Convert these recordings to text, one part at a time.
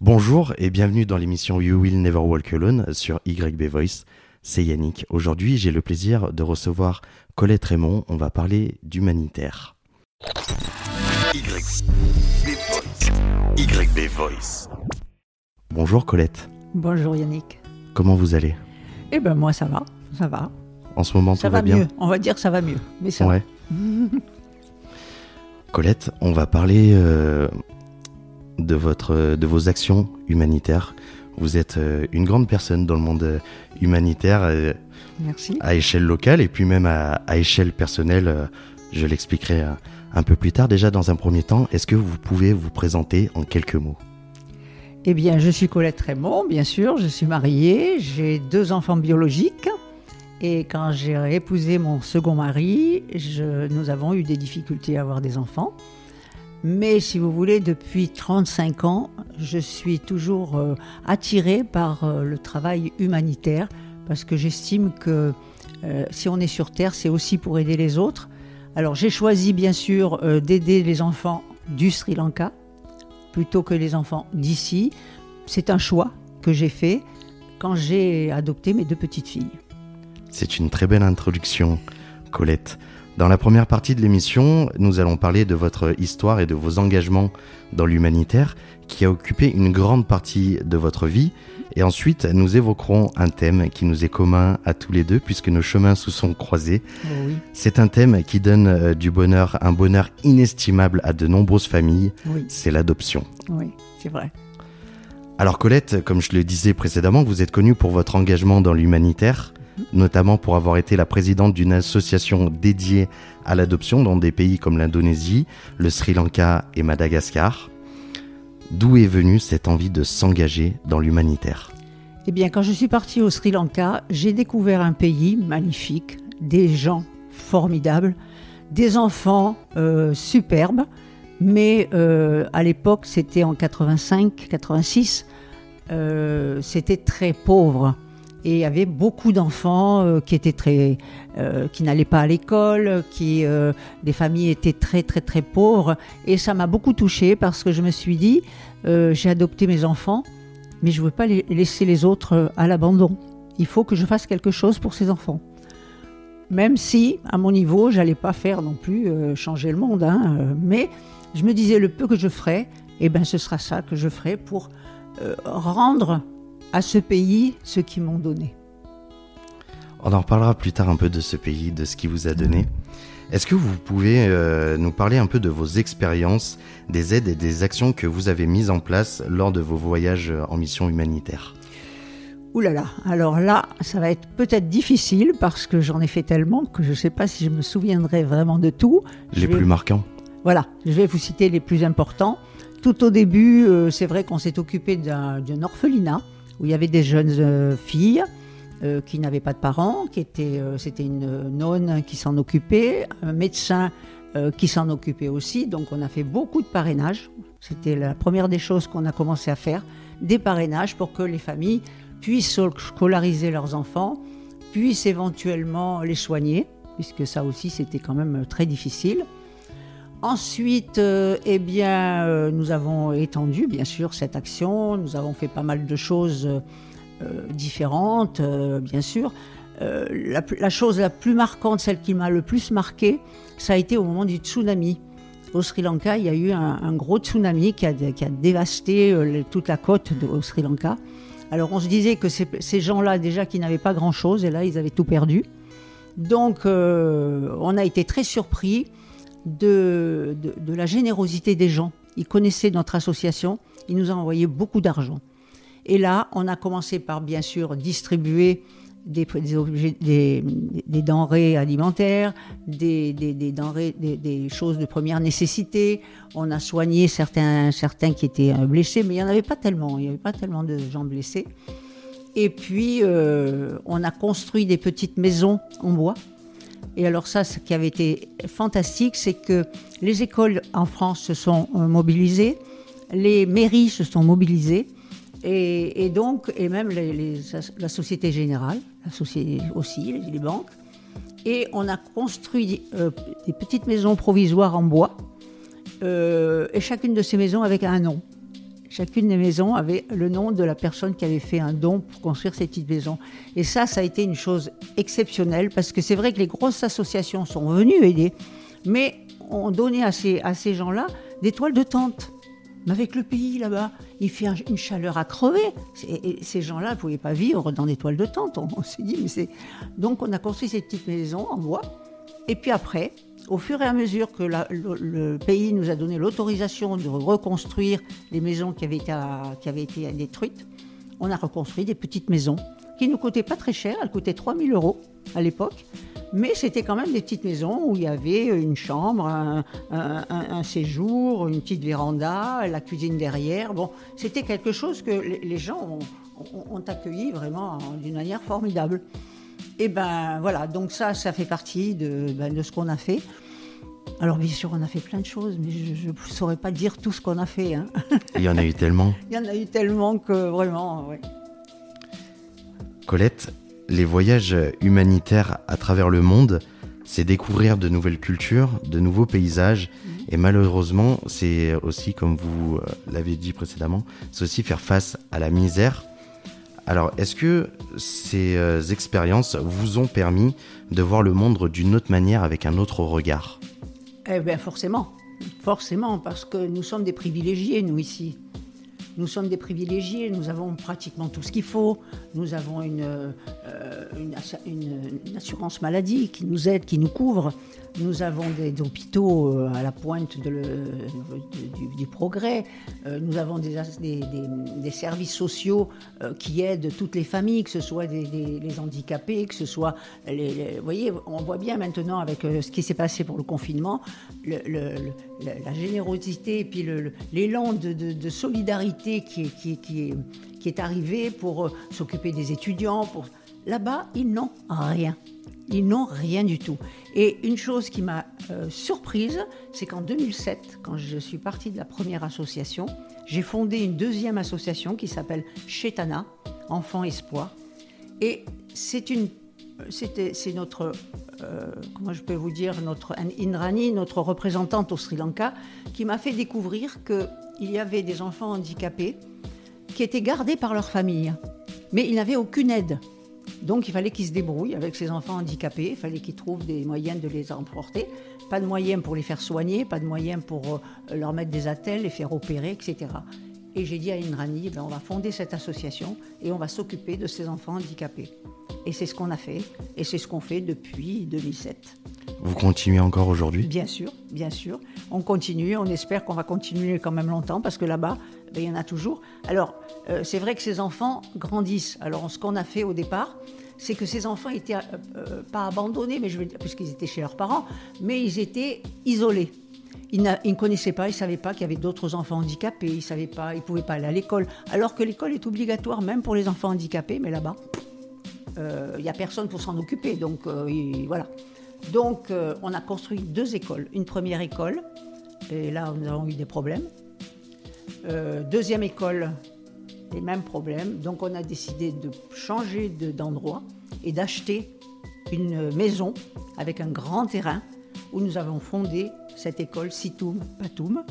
Bonjour et bienvenue dans l'émission You Will Never Walk Alone sur YB Voice. C'est Yannick. Aujourd'hui, j'ai le plaisir de recevoir Colette Raymond. On va parler d'humanitaire. YB Voice. Bonjour Colette. Bonjour Yannick. Comment vous allez? Eh ben moi ça va, ça va. En ce moment, ça tout va, bien? mieux. On va dire que ça va mieux, mais ça ouais. Colette, on va parler euh, de, votre, de vos actions humanitaires. Vous êtes euh, une grande personne dans le monde euh, humanitaire euh, Merci. à échelle locale et puis même à, à échelle personnelle. je l'expliquerai un peu plus tard. Déjà, dans un premier temps, est-ce que vous pouvez vous présenter en quelques mots? Eh bien, je suis Colette Raymond, bien sûr. Je suis mariée, j'ai deux enfants biologiques. Et quand j'ai épousé mon second mari, je- nous avons eu des difficultés à avoir des enfants. Mais si vous voulez, depuis 35 ans, je suis toujours euh, attirée par euh, le travail humanitaire parce que j'estime que euh, si on est sur Terre, c'est aussi pour aider les autres. Alors j'ai choisi bien sûr d'aider les enfants du Sri Lanka plutôt que les enfants d'ici. C'est un choix que j'ai fait quand j'ai adopté mes deux petites filles. C'est une très belle introduction, Colette. Dans la première partie de l'émission, nous allons parler de votre histoire et de vos engagements dans l'humanitaire qui a occupé une grande partie de votre vie. Et ensuite, nous évoquerons un thème qui nous est commun à tous les deux puisque nos chemins se sont croisés. Oh oui, C'est un thème qui donne euh, du bonheur, un bonheur inestimable à de nombreuses familles, oui, c'est l'adoption. oui, c'est vrai. Alors Colette, comme je le disais précédemment, vous êtes connue pour votre engagement dans l'humanitaire, notamment pour avoir été la présidente d'une association dédiée à l'adoption dans des pays comme l'Indonésie, le Sri Lanka et Madagascar. D'où est venue cette envie de s'engager dans l'humanitaire? Eh bien, quand je suis partie au Sri Lanka, j'ai découvert un pays magnifique, des gens formidables, des enfants euh, superbes, mais euh, à l'époque, c'était en 85, 86, euh, c'était très pauvre. Et il y avait beaucoup d'enfants euh, qui étaient très, euh, qui n'allaient pas à l'école, qui, euh, des familles étaient très très très pauvres. Et ça m'a beaucoup touchée parce que je me suis dit, j'ai adopté mes enfants, mais je ne veux pas les- laisser les autres à l'abandon. Il faut que je fasse quelque chose pour ces enfants. Même si, à mon niveau, j'allais pas faire non plus changer le monde, hein, mais je me disais le peu que je ferais, eh ben ce sera ça que je ferai pour rendre à ce pays ce qu'ils m'ont donné. On en reparlera plus tard un peu de ce pays, de ce qui vous a donné. Est-ce que vous pouvez euh, nous parler un peu de vos expériences, des aides et des actions que vous avez mises en place lors de vos voyages en mission humanitaire? Ouh là là, alors là, ça va être peut-être difficile parce que j'en ai fait tellement que je ne sais pas si je me souviendrai vraiment de tout. Les vais- plus marquants Voilà, je vais vous citer les plus importants. Tout au début, euh, c'est vrai qu'on s'est occupé d'un orphelinat où il y avait des jeunes euh, filles euh, qui n'avaient pas de parents, qui étaient, euh, c'était une nonne qui s'en occupait, un médecin qui s'en occupait aussi. Donc on a fait beaucoup de parrainage. C'était la première des choses qu'on a commencé à faire, des parrainages pour que les familles puissent scolariser leurs enfants, puissent éventuellement les soigner, puisque ça aussi c'était quand même très difficile. Ensuite, euh, eh bien, euh, nous avons étendu, bien sûr, cette action. Nous avons fait pas mal de choses euh, différentes, bien sûr. La, chose la plus marquante, celle qui m'a le plus marqué, ça a été au moment du tsunami. Au Sri Lanka, il y a eu un, gros tsunami qui a, qui a dévasté toute la côte de, au Sri Lanka. Alors, on se disait que ces, ces gens-là, déjà, qui n'avaient pas grand-chose, et là, ils avaient tout perdu. Donc, on a été très surpris de, de, la générosité des gens. Ils connaissaient notre association, ils nous ont envoyé beaucoup d'argent. Et là, on a commencé par, bien sûr, distribuer des, objets- des- denrées alimentaires, des, denrées, des, des choses de première nécessité. On a soigné certains, certains qui étaient euh, blessés, mais il n'y en avait pas tellement. Il n'y avait pas tellement de gens blessés. Et puis, euh, on a construit des petites maisons en bois. Et alors ça, ce qui avait été fantastique, c'est que les écoles en France se sont euh, mobilisées, les mairies se sont mobilisées, et, donc, et même la Société Générale, la société aussi, les, les banques. Et on a construit euh, des petites maisons provisoires en bois, euh, et chacune de ces maisons avec un nom. Chacune des maisons avait le nom de la personne qui avait fait un don pour construire ces petites maisons. Et ça, ça a été une chose exceptionnelle parce que c'est vrai que les grosses associations sont venues aider, mais on donnait à ces, à ces gens-là des toiles de tente. Mais avec le pays là-bas, il fait une chaleur à crever. Et ces gens-là ne pouvaient pas vivre dans des toiles de tente. On. Donc on a construit ces petites maisons en bois. Et puis après, au fur et à mesure que le, pays nous a donné l'autorisation de reconstruire les maisons qui avaient, été, détruites, on a reconstruit des petites maisons qui ne nous coûtaient pas très cher. Elles coûtaient 3000 euros à l'époque. Mais c'était quand même des petites maisons où il y avait une chambre, un, séjour, une petite véranda, la cuisine derrière. C'était quelque chose que les gens ont, accueilli vraiment d'une manière formidable. Et ben voilà, donc ça, ça fait partie de, ben, ce qu'on a fait. Alors bien sûr, on a fait plein de choses, mais je ne saurais pas dire tout ce qu'on a fait. Hein. Il y en a eu tellement. Il y en a eu tellement que vraiment, oui. Colette, les voyages humanitaires à travers le monde, c'est découvrir de nouvelles cultures, de nouveaux paysages. Mhm. Et malheureusement, c'est aussi, comme vous euh, l'avez dit précédemment, c'est aussi faire face à la misère. Alors, est-ce que ces euh, expériences vous ont permis de voir le monde d'une autre manière, avec un autre regard? Eh bien, forcément. Forcément, parce que nous sommes des privilégiés, nous, ici. Nous sommes des privilégiés, nous avons pratiquement tout ce qu'il faut. Nous avons une, euh, une, assurance maladie qui nous aide, qui nous couvre. Nous avons des, hôpitaux euh, à la pointe du, progrès. Euh, nous avons des, des services sociaux qui aident toutes les familles, que ce soit les handicapés, que ce soit Vous voyez, on voit bien maintenant avec ce qui s'est passé pour le confinement, la générosité et puis l'élan de solidarité qui, qui, qui, est, arrivé pour s'occuper des étudiants. Pour... Là-bas, ils n'ont rien. Ils n'ont rien du tout. Et une chose qui m'a euh, surprise, c'est qu'en 2007, quand je suis partie de la première association, j'ai fondé une deuxième association qui s'appelle Chetana, Enfants Espoir. Et c'est une c'est notre, euh, comment je peux vous dire, notre Indrani, notre représentante au Sri Lanka, qui m'a fait découvrir que il y avait des enfants handicapés qui étaient gardés par leur famille, mais ils n'avaient aucune aide. Donc il fallait qu'ils se débrouillent avec ces enfants handicapés, il fallait qu'ils trouvent des moyens de les emporter. Pas de moyens pour les faire soigner, pas de moyens pour euh, leur mettre des attelles, les faire opérer, etc. Et j'ai dit à Indrani, ben, on va fonder cette association et on va s'occuper de ces enfants handicapés. Et c'est ce qu'on a fait, et c'est ce qu'on fait depuis 2007. Vous continuez encore aujourd'hui? Bien sûr, bien sûr. On continue, on espère qu'on va continuer quand même longtemps, parce que là-bas, ben, il y en a toujours. Alors, euh, c'est vrai que ces enfants grandissent. Alors, ce qu'on a fait au départ, c'est que ces enfants étaient euh, euh, pas abandonnés, mais je veux puisqu'ils étaient chez leurs parents, mais ils étaient isolés. Ils, ne connaissaient pas, ils ne savaient pas qu'il y avait d'autres enfants handicapés, ils ne pas, pas aller à l'école. Alors que l'école est obligatoire même pour les enfants handicapés, mais là-bas, il n'y a personne pour s'en occuper. Donc voilà. Donc, euh, on a construit deux écoles. Une première école, et là, nous avons eu des problèmes. Euh, deuxième école, les mêmes problèmes. Donc, on a décidé de changer d'endroit et d'acheter une maison avec un grand terrain où nous avons fondé cette école Sitoum Patoum,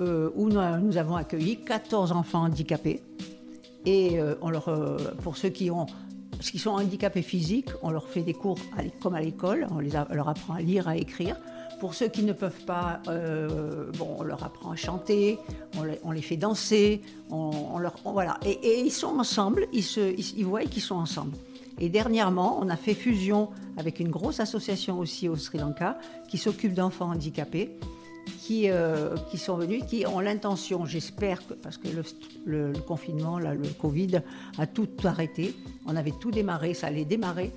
euh, où nous, avons accueilli 14 enfants handicapés. Et on leur, pour ceux qui sont handicapés physiques, on leur fait des cours comme à l'école, on, leur apprend à lire, à écrire. Pour ceux qui ne peuvent pas, euh, bon, on leur apprend à chanter, on les, fait danser, voilà. Et, ils sont ensemble, ils, se, ils, voient qu'ils sont ensemble. Et dernièrement, on a fait fusion avec une grosse association aussi au Sri Lanka qui s'occupe d'enfants handicapés qui, euh, sont venus, qui ont l'intention, j'espère, parce que le, confinement, le Covid a tout arrêté, on avait tout démarré, ça allait démarrer,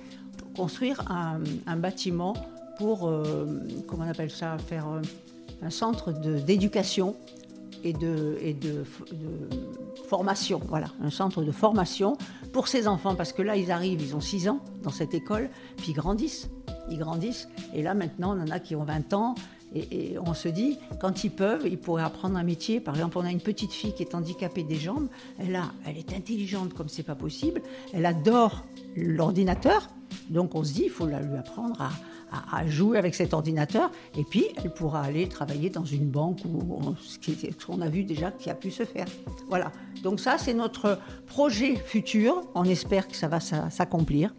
construire un, bâtiment pour, euh, comment on appelle ça, faire euh, un centre d'éducation et, de, et formation, voilà, un centre de formation pour ces enfants, parce que là, ils arrivent, ils ont 6 ans dans cette école, puis ils grandissent, ils grandissent, et là, maintenant, on en a qui ont 20 ans, et, on se dit, quand ils peuvent, ils pourraient apprendre un métier. Par exemple, on a une petite fille qui est handicapée des jambes. Elle, a, elle est intelligente comme c'est pas possible. Elle adore l'ordinateur. Donc on se dit, il faut la lui apprendre à, à, jouer avec cet ordinateur. Et puis, elle pourra aller travailler dans une banque ou ce qu'on a vu déjà qui a pu se faire. Voilà. Donc ça, c'est notre projet futur. On espère que ça va s'accomplir.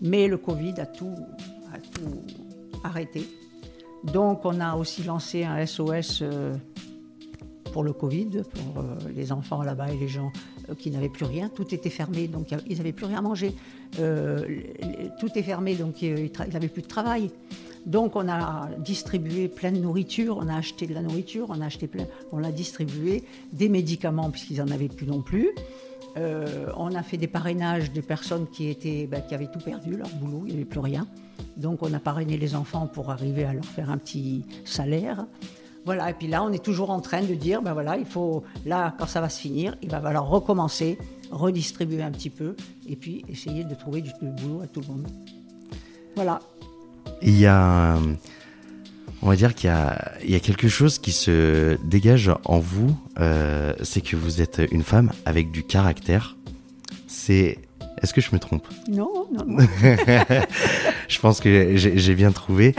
Mais le Covid a tout, arrêté. Donc, on a aussi lancé un SOS euh, pour le Covid, pour euh, les enfants là-bas et les gens qui n'avaient plus rien. Tout était fermé, donc ils n'avaient plus rien à manger. tout est fermé, donc ils n'avaient plus de travail. Donc, on a distribué plein de nourriture, on a acheté de la nourriture, on a acheté plein, on distribué, des médicaments puisqu'ils n'en avaient plus non plus. Euh, on a fait des parrainages de personnes qui, étaient, bah, qui avaient tout perdu, leur boulot, il n'y avait plus rien. Donc on a parrainé les enfants pour arriver à leur faire un petit salaire. Voilà, et puis là, on est toujours en train de dire, ben voilà, il faut, là, quand ça va se finir, il va falloir recommencer, redistribuer un petit peu, et puis essayer de trouver du, du boulot à tout le monde. Voilà. Il y a on va dire qu'il y, a, quelque chose qui se dégage en vous, euh, c'est que vous êtes une femme avec du caractère. C'est. Est-ce que je me trompe? Non, non, non. je pense que j'ai bien trouvé.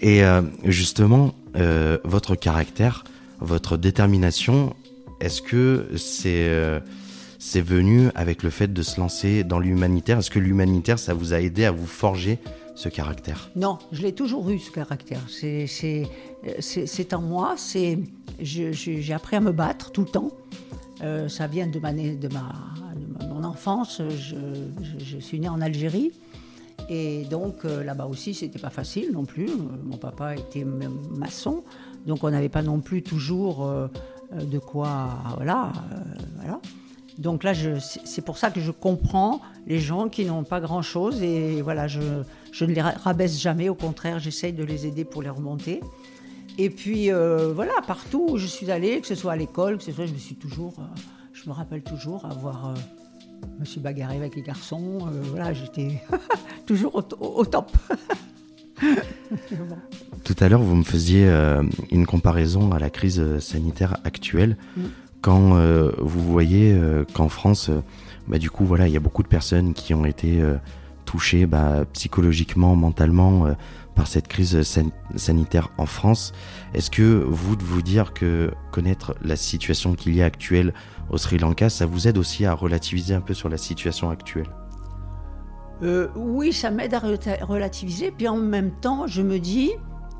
Et euh, justement, euh, votre caractère, votre détermination, est-ce que c'est c'est venu avec le fait de se lancer dans l'humanitaire? Est-ce que l'humanitaire, ça vous a aidé à vous forger ce caractère? Non, je l'ai toujours eu, ce caractère. C'est en moi, j'ai appris à me battre tout le temps. Euh, ça vient de, ma, de, ma, mon enfance. Je, suis née en Algérie. Et donc euh, là-bas aussi, c'était pas facile non plus. Mon papa était maçon, donc on n'avait pas non plus toujours euh, de quoi. Voilà. Donc là, c'est pour ça que je comprends les gens qui n'ont pas grand-chose et voilà, je, ne les rabaisse jamais, au contraire, j'essaye de les aider pour les remonter. Et puis euh, voilà, partout où je suis allée, que ce soit à l'école, que ce soit, je me suis toujours, euh, je me rappelle toujours avoir, euh, je me suis bagarrée avec les garçons, voilà, j'étais toujours au, top. Tout à l'heure, vous me faisiez une comparaison à la crise sanitaire actuelle. Mm quand euh, vous voyez euh, qu'en France, euh, bah, du coup, voilà, il y a beaucoup de personnes qui ont été touchées bah, psychologiquement, mentalement par cette crise sanitaire en France. Est-ce que vous, de vous dire que connaître la situation qu'il y a actuelle au Sri Lanka, ça vous aide aussi à relativiser un peu sur la situation actuelle? Oui, ça m'aide à relativiser. Puis en même temps, je me dis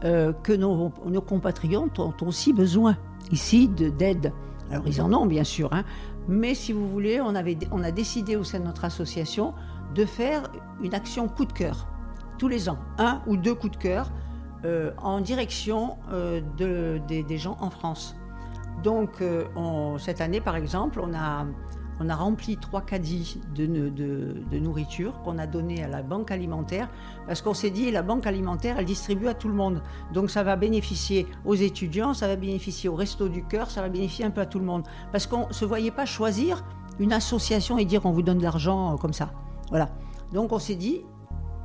que nos, nos, compatriotes ont aussi besoin ici d'aide. Alors ils en ont bien sûr, hein. mais si vous voulez, on, avait, on a décidé au sein de notre association de faire une action coup de cœur tous les ans, un ou deux coups de cœur euh, en direction euh, de, des gens en France. Donc euh, cette année par exemple, on a rempli trois caddies de, nourriture qu'on a donné à la banque alimentaire parce qu'on s'est dit la banque alimentaire elle distribue à tout le monde. Donc ça va bénéficier aux étudiants ça va bénéficier au resto du cœur ça va bénéficier un peu à tout le monde. Parce qu'on ne se voyait pas choisir une association et dire on vous donne de l'argent comme ça. Voilà. Donc on s'est dit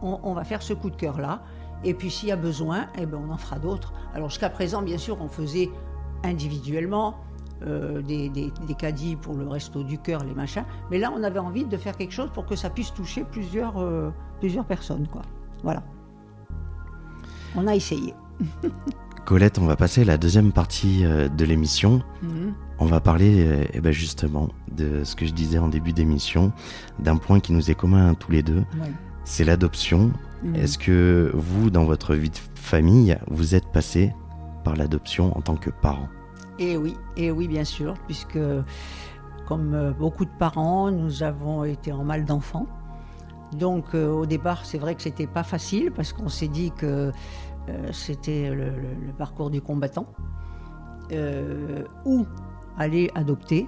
on, va faire ce coup de cœur là et puis s'il y a besoin eh ben on en fera d'autres alors jusqu'à présent bien sûr on faisait individuellement euh, des, des, caddies pour le resto du cœur, les machins. Mais là, on avait envie de faire quelque chose pour que ça puisse toucher plusieurs, euh, plusieurs personnes. Quoi. Voilà. On a essayé. Colette, on va passer à la deuxième partie euh, de l'émission. Mhm. On va parler eh ben justement de ce que je disais en début d'émission, d'un point qui nous est commun à tous les deux. C'est l'adoption. Mhm. Est-ce que vous, dans votre vie de famille, vous êtes passé par l'adoption en tant que parent? Et oui, et oui, bien sûr, puisque comme euh, beaucoup de parents, nous avons été en mal d'enfants. Donc euh, au départ, c'est vrai que c'était pas facile parce qu'on s'est dit que euh, c'était le, parcours du combattant. où aller adopter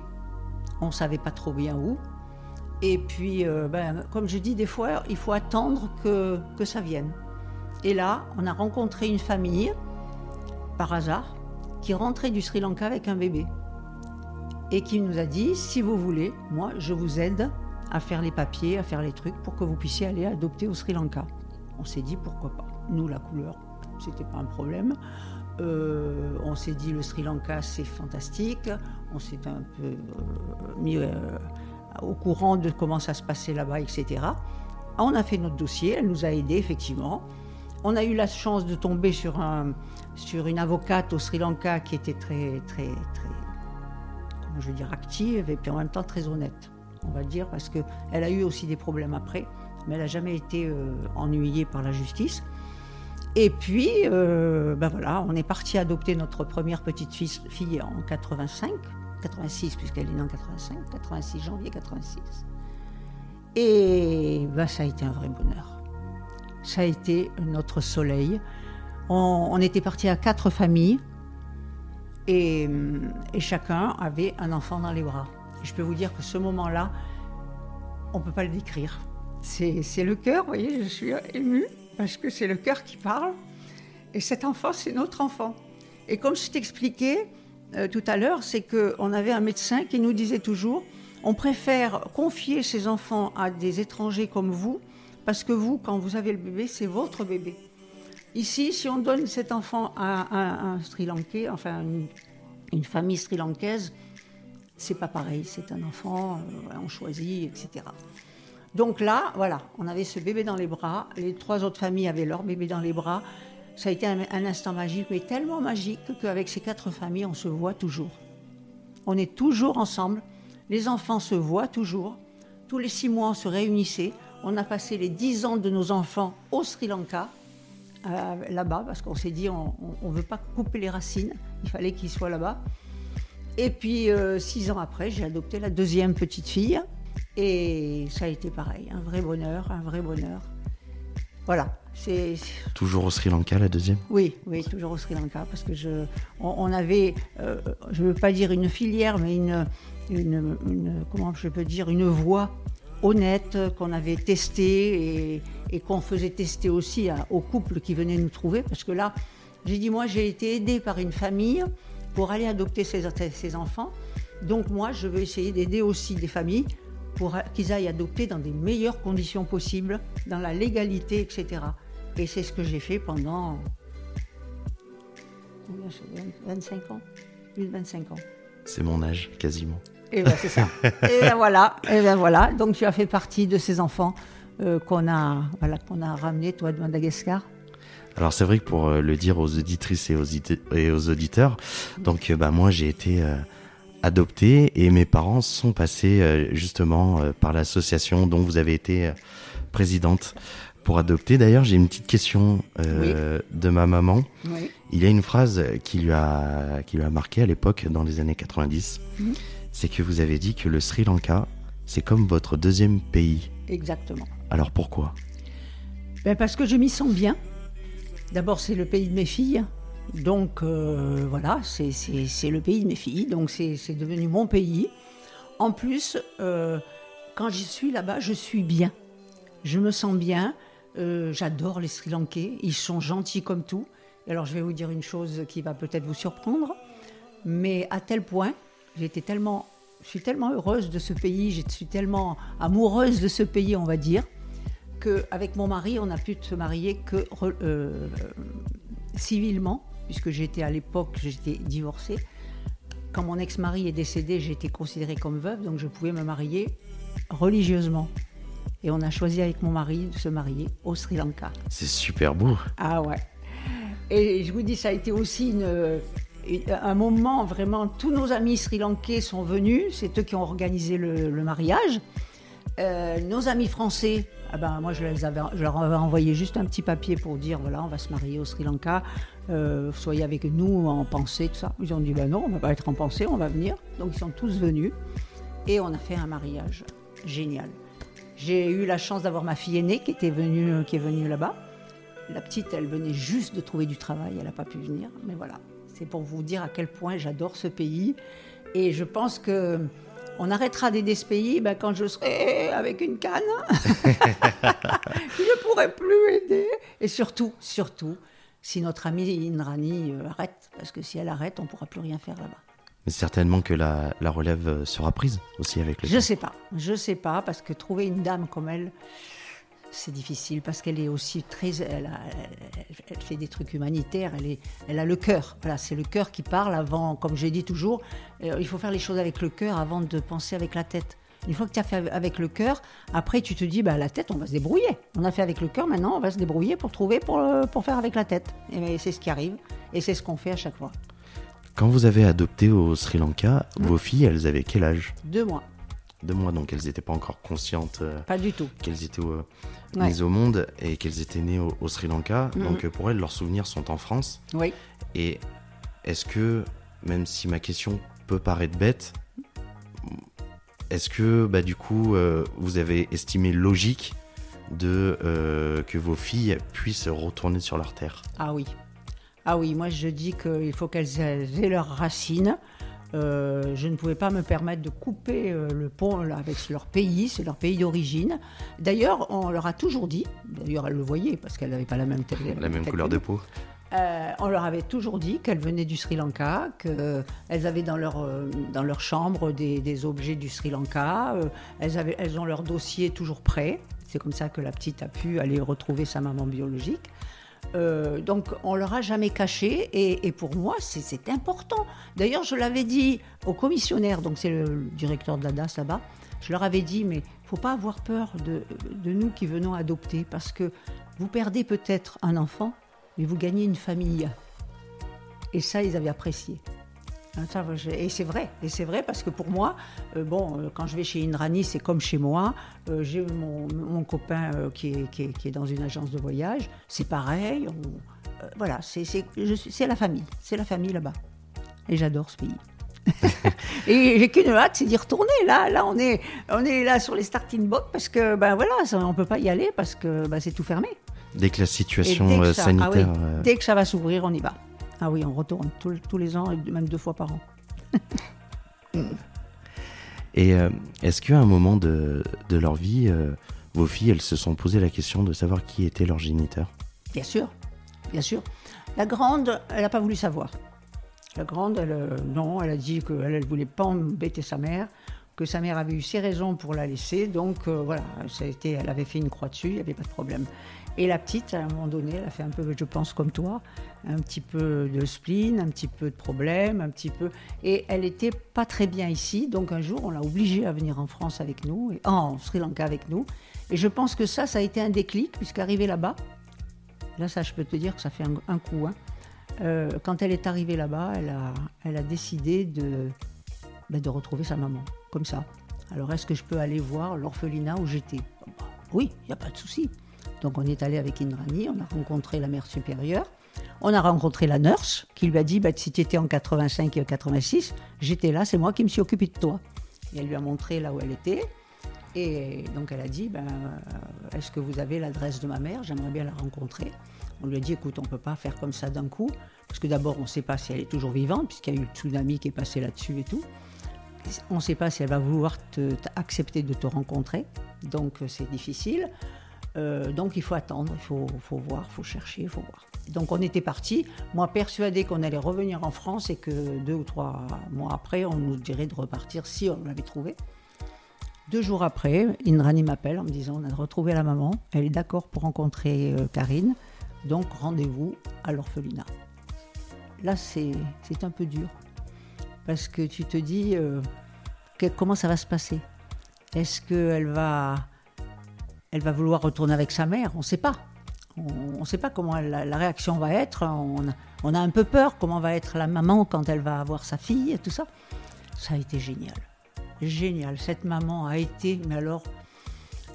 On savait pas trop bien où. Et puis, ben, comme je dis, des fois, il faut attendre que, que ça vienne. Et là, on a rencontré une famille, par hasard, qui rentrait du Sri Lanka avec un bébé et qui nous a dit si vous voulez, moi je vous aide à faire les papiers, à faire les trucs pour que vous puissiez aller adopter au Sri Lanka. On s'est dit pourquoi pas. Nous, la couleur, c'était pas un problème. Euh, on s'est dit le Sri Lanka c'est fantastique. On s'est un peu euh, mis euh, au courant de comment ça se passait là-bas, etc. On a fait notre dossier, elle nous a aidés effectivement. On a eu la chance de tomber sur, un, sur une avocate au Sri Lanka qui était très, très, très, comment je veux dire, active et puis en même temps très honnête, on va dire, parce qu'elle a eu aussi des problèmes après, mais elle n'a jamais été euh, ennuyée par la justice. Et puis, euh, ben voilà, on est parti adopter notre première petite fille, fille en 85, 86 puisqu'elle est née en 85, 86 janvier 86. Et ben, ça a été un vrai bonheur. Ça a été notre soleil. On, était parti à quatre familles et, et, chacun avait un enfant dans les bras. je peux vous dire que ce moment-là, on ne peut pas le décrire. C'est le cœur, vous voyez, je suis émue parce que c'est le cœur qui parle. Et cet enfant, c'est notre enfant. Et comme je t'expliquais euh, tout à l'heure, c'est qu'on avait un médecin qui nous disait toujours, on préfère confier ses enfants à des étrangers comme vous, parce que vous, quand vous avez le bébé, c'est votre bébé. Ici, si on donne cet enfant à, un Sri Lankais, enfin une, famille sri lankaise, c'est pas pareil. C'est un enfant, euh, on choisit, etc. Donc là, voilà, on avait ce bébé dans les bras. Les trois autres familles avaient leur bébé dans les bras. Ça a été un, instant magique, mais tellement magique qu'avec ces quatre familles, on se voit toujours. On est toujours ensemble. Les enfants se voient toujours. Tous les six mois, on se réunissait. On a passé les dix ans de nos enfants au Sri Lanka, euh, là-bas, parce qu'on s'est dit, on ne veut pas couper les racines. Il fallait qu'ils soient là-bas. Et puis, euh, six ans après, j'ai adopté la deuxième petite fille. Et ça a été pareil, un vrai bonheur, un vrai bonheur. Voilà. C'est toujours au Sri Lanka la deuxième? Oui, oui, toujours au Sri Lanka parce que je, on, avait, euh, je ne veux pas dire une filière, mais une, une, comment je peux dire, une voie honnête qu'on avait testée et, qu'on faisait tester aussi aux couples qui venaient nous trouver parce que là, j'ai dit moi j'ai été aidée par une famille pour aller adopter ses, ses enfants. Donc moi, je veux essayer d'aider aussi des familles pour qu'ils aillent adopter dans des meilleures conditions possibles, dans la légalité, etc. Et c'est ce que j'ai fait pendant 25 ans, plus de 25 ans. C'est mon âge, quasiment. Et bien, c'est ça. et ben voilà, et ben voilà. Donc tu as fait partie de ces enfants euh, qu'on a, voilà, qu'on a ramenés, toi, de Madagascar. Alors c'est vrai que pour euh, le dire aux auditrices et aux, et aux auditeurs, donc euh, bah, moi j'ai été adopté et mes parents sont passés euh, justement euh, par l'association dont vous avez été euh, présidente pour adopter. D'ailleurs, j'ai une petite question de ma maman. Il y a une phrase qui lui a, qui lui a marqué à l'époque, dans les années 90. Mhm. C'est que vous avez dit que le Sri Lanka, c'est comme votre deuxième pays. Exactement. Alors pourquoi? Ben Parce que je m'y sens bien. D'abord, c'est le pays de mes filles. Donc euh, voilà, c'est le pays de mes filles, donc c'est devenu mon pays. En plus, euh, quand j'y suis là-bas, je suis bien. Je me sens bien. Euh, j'adore les Sri Lankais. Ils sont gentils comme tout. alors je vais vous dire une chose qui va peut-être vous surprendre, mais à tel point, j'étais tellement, je suis tellement heureuse de ce pays, je suis tellement amoureuse de ce pays, on va dire, qu'avec mon mari, on n'a pu se marier que civilement puisque j'étais à l'époque, j'étais divorcée. Quand mon ex-mari est décédé, été considérée comme veuve, donc je pouvais me marier religieusement. Et on a choisi avec mon mari de se marier au Sri Lanka. C'est super beau. Ah ouais. Et je vous dis, ça a été aussi une, un moment vraiment. Tous nos amis sri-lankais sont venus, c'est eux qui ont organisé le, mariage. Euh, nos amis français ah ben, moi, je, les avais, je, leur avais envoyé juste un petit papier pour dire voilà, on va se marier au Sri Lanka, euh, soyez avec nous en pensée, tout ça. Ils ont dit ben non, on va pas être en pensée, on va venir. Donc, ils sont tous venus et on a fait un mariage génial. J'ai eu la chance d'avoir ma fille aînée qui, était venue, qui est venue là-bas. La petite, elle venait juste de trouver du travail, elle n'a pas pu venir. Mais voilà, c'est pour vous dire à quel point j'adore ce pays. Et je pense que on arrêtera d'aider ce pays ben, quand je serai avec une canne. je ne pourrai plus aider. Et surtout, surtout, si notre amie Indrani euh, arrête, parce que si elle arrête, on ne pourra plus rien faire là-bas. Mais certainement que la, relève euh, sera prise aussi avec le Je ne sais pas, je sais pas, parce que trouver une dame comme elle, c'est difficile parce qu'elle est aussi très. Elle, fait des trucs humanitaires, elle, est, elle a le cœur. Voilà, c'est le cœur qui parle avant, comme j'ai dit toujours, euh, il faut faire les choses avec le cœur avant de penser avec la tête. Une fois que tu as fait avec le cœur, après tu te dis, bah, la tête, on va se débrouiller. On a fait avec le cœur, maintenant on va se débrouiller pour trouver, pour, euh, pour faire avec la tête. Et c'est ce qui arrive, et c'est ce qu'on fait à chaque fois. Quand vous avez adopté au Sri Lanka, vos filles, elles avaient quel âge? Deux mois. Deux mois, donc elles n'étaient pas encore conscientes euh, Pas du tout. qu'elles étaient euh, Ouais. mises au monde et qu'elles étaient nées au, au Sri Lanka. Mhm. Donc euh, pour elles, leurs souvenirs sont en France. Oui. Et est-ce que, même si ma question peut paraître bête, est-ce que bah, du coup euh, vous avez estimé logique de euh, que vos filles puissent retourner sur leur terre? Ah oui. Ah oui, moi je dis qu'il faut qu'elles aient leurs racines. Euh, je ne pouvais pas me permettre de couper euh, le pont là, avec leur pays, c'est leur pays d'origine. D'ailleurs, on leur a toujours dit, d'ailleurs elles le voyaient parce qu'elles n'avaient pas la même. La couleur de peau Euh, on leur avait toujours dit qu'elles venaient du Sri Lanka, qu'elles avaient dans leur, dans leur chambre des, des objets du Sri Lanka, elles, avaient, elles ont leur dossier toujours prêt. C'est comme ça que la petite a pu aller retrouver sa maman biologique. Euh, donc on leur a jamais caché et, pour moi c'est- important. D'ailleurs je l'avais dit au commissionnaire, donc c'est le, directeur de la DAS là-bas, je leur avais dit mais faut pas avoir peur de nous qui venons adopter parce que vous perdez peut-être un enfant mais vous gagnez une famille. Et ça, ils avaient apprécié. Hein, Et c'est vrai, et c'est vrai parce que pour moi, euh, bon, euh, quand je vais chez Indrani, c'est comme chez moi. Euh, J'ai mon, mon copain euh, qui, est, qui, est, qui est dans une agence de voyage, c'est pareil. on- voilà, c'est la famille, c'est la famille là-bas. Et j'adore ce pays. et j'ai qu'une hâte, c'est d'y retourner. Là, là, on est, on est là sur les starting blocks parce que, ben voilà, on peut pas y aller parce que ben, c'est tout fermé. Dès que la situation dès que ça- sanitaire. ah oui, dès que ça va s'ouvrir, on y va. Ah oui, on retourne tous, tous les ans, même deux fois par an. Et euh, est-ce qu'à un moment de, de leur vie, euh, vos filles, elles se sont posé la question de savoir qui était leur géniteur? Bien sûr, bien sûr. La grande, elle n'a pas voulu savoir. La grande, elle, euh, non, elle a dit qu'elle ne voulait pas embêter sa mère, que sa mère avait eu ses raisons pour la laisser, donc voilà, ça a été, elle avait fait une croix dessus, il n'y avait pas de problème. Et la petite, à un moment donné, elle a fait un peu, je pense, comme toi, un petit peu de spleen, un petit peu de problème, un petit peu. Et elle n'était pas très bien ici, donc un jour, on l'a obligée à venir en France avec nous, en Sri Lanka avec nous. Et je pense que ça, ça a été un déclic, puisqu'arrivée là-bas, Là, ça, je peux te dire que ça fait un, coup. hein. Euh, quand elle est arrivée là-bas, elle a, décidé de, ben, de retrouver sa maman, comme ça. Alors, est-ce que je peux aller voir l'orphelinat où j'étais? Bah, Oui, il n'y a pas de souci. Donc, on est allé avec Indrani, on a rencontré la mère supérieure, on a rencontré la nurse qui lui a dit bah, si tu étais en 85 et 86, j'étais là, c'est moi qui me suis occupée de toi. Elle lui a montré là où elle était. Et donc elle a dit, ben, euh, est-ce que vous avez l'adresse de ma mère? J'aimerais bien la rencontrer. On lui a dit, écoute, on ne peut pas faire comme ça d'un coup, parce que d'abord, on ne sait pas si elle est toujours vivante, puisqu'il y a eu le tsunami qui est passé là-dessus et tout. On ne sait pas si elle va vouloir accepter de te rencontrer, donc euh, c'est difficile. Euh, donc il faut attendre, il faut, faut voir, il faut chercher, il faut voir. Donc on était parti, moi persuadée qu'on allait revenir en France et que deux ou trois mois après, on nous dirait de repartir si on l'avait trouvé. Deux jours après, Indrani m'appelle en me disant on a retrouvé la maman, elle est d'accord pour rencontrer euh, Karine, donc rendez-vous à l'orphelinat. Là, c'est un peu dur, parce que tu te dis euh, que- comment ça va se passer? Est-ce qu'elle va, elle va vouloir retourner avec sa mère? On ne sait pas. On ne sait pas comment la, réaction va être. On a, un peu peur comment va être la maman quand elle va avoir sa fille et tout ça. Ça a été génial génial. Cette maman a été, mais alors,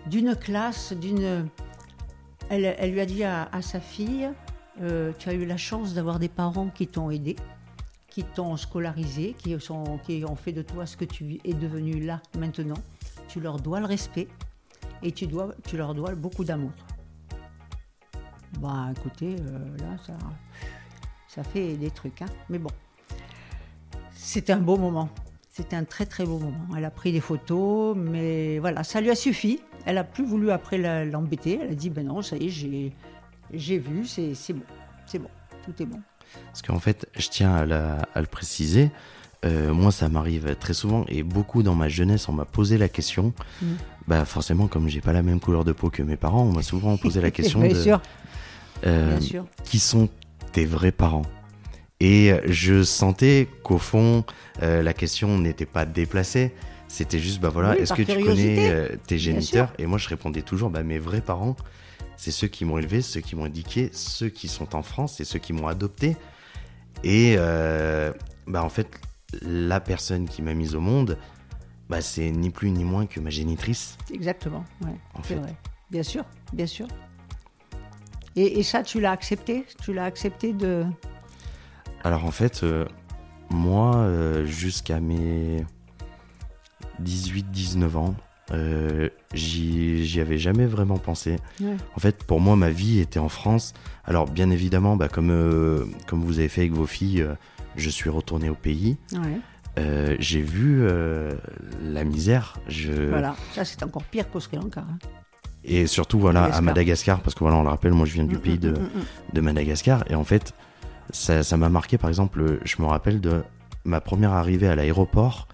d'une classe, d'une. Elle, lui a dit à, sa fille euh, Tu as eu la chance d'avoir des parents qui t'ont aidé, qui t'ont scolarisé, qui, ont fait de toi ce que tu es devenu là maintenant. Tu leur dois le respect et tu leur dois beaucoup d'amour. Bah écoutez, euh, là, ça, ça fait des trucs. Hein. Mais bon, c'était un beau moment. C'était un très très beau moment. Elle a pris des photos, mais voilà, ça lui a suffi. Elle a plus voulu après l'embêter. Elle a dit ben non, ça y est, j'ai, j'ai vu, c'est, c'est bon, c'est bon, tout est bon. Parce qu'en fait, je tiens à, la- à le préciser, euh, moi ça m'arrive très souvent et beaucoup dans ma jeunesse on m'a posé la question. Mm. Bah forcément comme j'ai pas la même couleur de peau que mes parents, on m'a souvent posé la question bien de sûr, euh, qui sont tes vrais parents. Et je sentais qu'au fond euh, la question n'était pas déplacée. C'était juste, bah voilà, Oui, est-ce que tu connais euh, tes géniteurs Et moi, je répondais toujours, bah mes vrais parents, c'est ceux qui m'ont élevé, ceux qui m'ont éduqué, ceux qui sont en France, c'est ceux qui m'ont adopté. Et bah en fait, la personne qui m'a mise au monde, bah c'est ni plus ni moins que ma génitrice. Exactement, ouais, En c'est fait. vrai. Bien sûr, bien sûr. Et, et ça, tu l'as accepté? Tu l'as accepté de. Alors en fait, euh, moi, euh, jusqu'à mes 18-19 ans, euh, j'y avais jamais vraiment pensé. Ouais. En fait, pour moi, ma vie était en France. Alors, bien évidemment, bah, comme, comme vous avez fait avec vos filles, je suis retourné au pays. Ouais. Euh, J'ai vu euh, la misère. Je... Voilà, ça c'est encore pire qu'au Sri Lanka. hein. Et surtout, voilà, à Madagascar. Parce que voilà, on le rappelle, moi, je viens du Mm, pays mm, de, mm, de Madagascar. Et en fait, ça ça m'a marqué, par exemple, je me rappelle de ma première arrivée à l'aéroport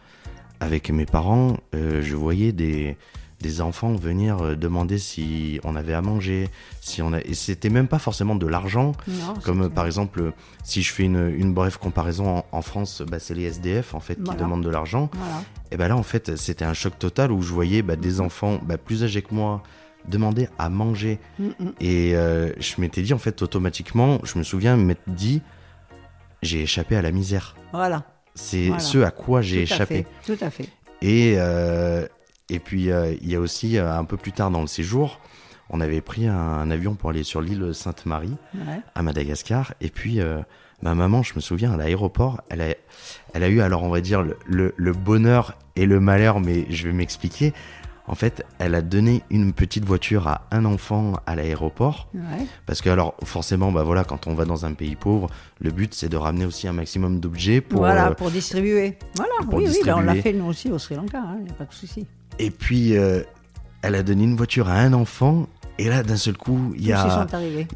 avec mes parents. euh, je voyais des, des enfants venir euh, demander si on avait à manger, si on a... et c'était même pas forcément de l'argent. mm. Comme par exemple, si je fais une, une brève comparaison en, en France, bah, c'est les SDF en fait qui demandent de l'argent. Voilà. Et ben là, en fait, c'était un choc total où je voyais bah, des enfants bah, plus âgés que moi demander à manger. Mm, mm. Et euh, je m'étais dit, en fait, automatiquement, je me souviens m'être dit, j'ai échappé à la misère. Voilà. C'est Voilà. ce à quoi j'ai échappé. fait, Tout à fait. Et, euh, et puis, euh, il y a aussi, un peu plus tard dans le séjour, on avait pris un, un avion pour aller sur l'île Sainte-Marie Ouais. à Madagascar. Et puis, ma maman, je me souviens, à l'aéroport, elle a, elle a eu, alors on va dire, le, le- le bonheur et le malheur, mais je vais m'expliquer. En fait, elle a donné une petite voiture à un enfant à l'aéroport. Ouais. Parce que, alors, forcément, bah voilà, quand on va dans un pays pauvre, le but, c'est de ramener aussi un maximum d'objets pour. voilà, euh, pour distribuer. Voilà, pour oui, oui, ben, on l'a distribuer. fait nous aussi au Sri Lanka, il n'y a pas de souci. Et puis, euh, elle a donné une voiture à un enfant. Et là, d'un seul coup, il y a,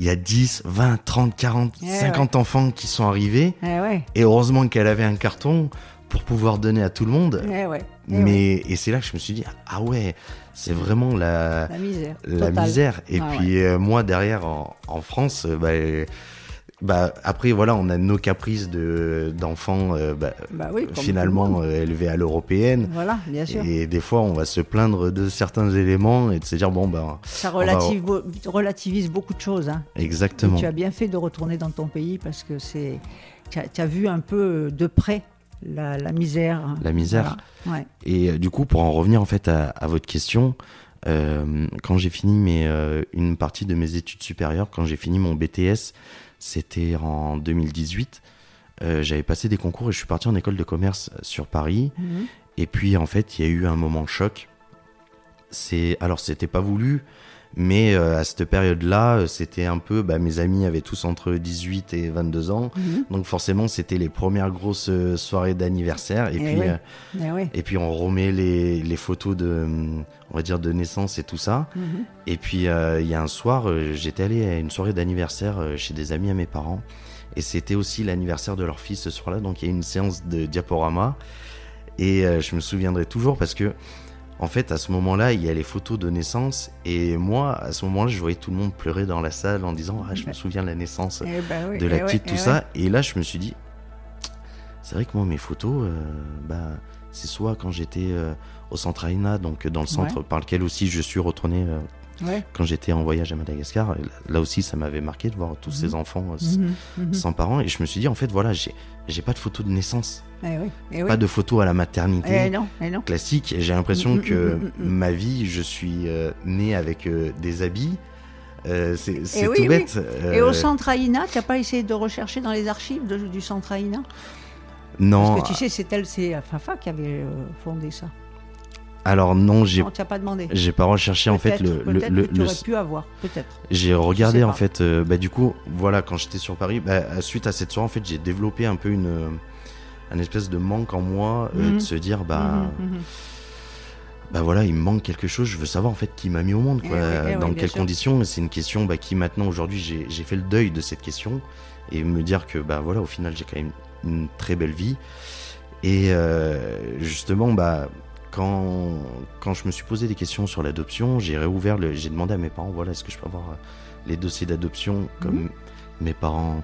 il y a 10, 20, 30, 40, Eh 50 enfants qui sont arrivés. Eh ouais, Et heureusement qu'elle avait un carton pour pouvoir donner à tout le monde. eh ouais. eh Mais ouais. et c'est là que je me suis dit ah ouais, c'est vraiment la La misère. la totale. misère. Et Ah puis euh, moi derrière en, en France, euh, bah, bah après voilà, on a nos caprices de d'enfants euh, bah, Bah oui, finalement euh, élevés à l'européenne. Voilà, bien sûr. Et des fois, on va se plaindre de certains éléments et de se dire bon ben Ça relative, relativise beaucoup de choses. Hein. Et exactement. tu as bien fait de retourner dans ton pays parce que c'est, tu as, tu as vu un peu de près la, la misère. La misère. Voilà. Ouais. Et euh, du coup, pour en revenir en fait à, à votre question, euh, quand j'ai fini mes, euh, une partie de mes études supérieures, quand j'ai fini mon BTS, c'était en 2018. euh, J'avais passé des concours et je suis parti en école de commerce sur Paris. Mhm. Et puis en fait, il y a eu un moment choc. C'est alors c'était pas voulu, mais euh, à cette période-là, euh, c'était un peu. Bah, mes amis avaient tous entre 18 et 22 ans, Mhm. donc forcément, c'était les premières grosses euh, soirées d'anniversaire. Et, Eh puis oui. euh, Eh et puis on remet les, les photos de, on va dire, de naissance et tout ça. Mhm. Et puis euh, il y a un soir, j'étais allé à une soirée d'anniversaire chez des amis à mes parents. Et c'était aussi l'anniversaire de leur fils ce soir-là. Donc il y a eu une séance de diaporama. Et euh, je me souviendrai toujours parce que, en fait, à ce moment-là, il y a les photos de naissance. Et moi, à ce moment-là, je voyais tout le monde pleurer dans la salle en disant Ah, je me souviens de la naissance Eh ben oui, de la eh ouais, petite, eh tout ouais. ça. Et là, je me suis dit, c'est vrai que moi, mes photos, euh, bah, c'est soit quand j'étais euh, au centre Aina, donc dans le centre par lequel aussi je suis retourné euh, Ouais. quand j'étais en voyage à Madagascar. Là aussi, ça m'avait marqué de voir tous ces enfants euh, s- Mhm. Mhm. sans parents. Et je me suis dit, en fait, voilà, j'ai pas de photos de naissance, Eh oui, eh oui. pas de photos à la maternité. Eh non, non. Classique, j'ai l'impression Mm, mm, que mm, ma vie, je suis euh, né avec euh, des habits. Euh, c'est oui, tout bête. Et au Euh, centre Aïna, tu n'as pas essayé de rechercher dans les archives de- du centre Aïna? Non, Parce que tu sais, c'est elle, c'est Fafa qui avait euh, fondé ça. alors non, j'ai pas demandé. J'ai pas recherché en fait le, le, le- pu avoir, peut-être. j'ai regardé en fait euh, bah du coup voilà quand j'étais sur Paris bah, suite à cette soirée en fait j'ai développé un peu une un espèce de manque en moi euh, Mhm. de se dire bah Mhm, mhm. bah voilà il me manque quelque chose je veux savoir en fait qui m'a mis au monde quoi Eh oui, eh dans quelles sûr. conditions c'est une question bah, qui maintenant aujourd'hui j'ai fait le deuil de cette question et me dire que bah voilà au final j'ai quand même une très belle vie et euh, justement bah quand, quand je me suis posé des questions sur l'adoption, j'ai réouvert j'ai demandé à mes parents, voilà, est-ce que je peux avoir euh, les dossiers d'adoption comme Mhm. mes parents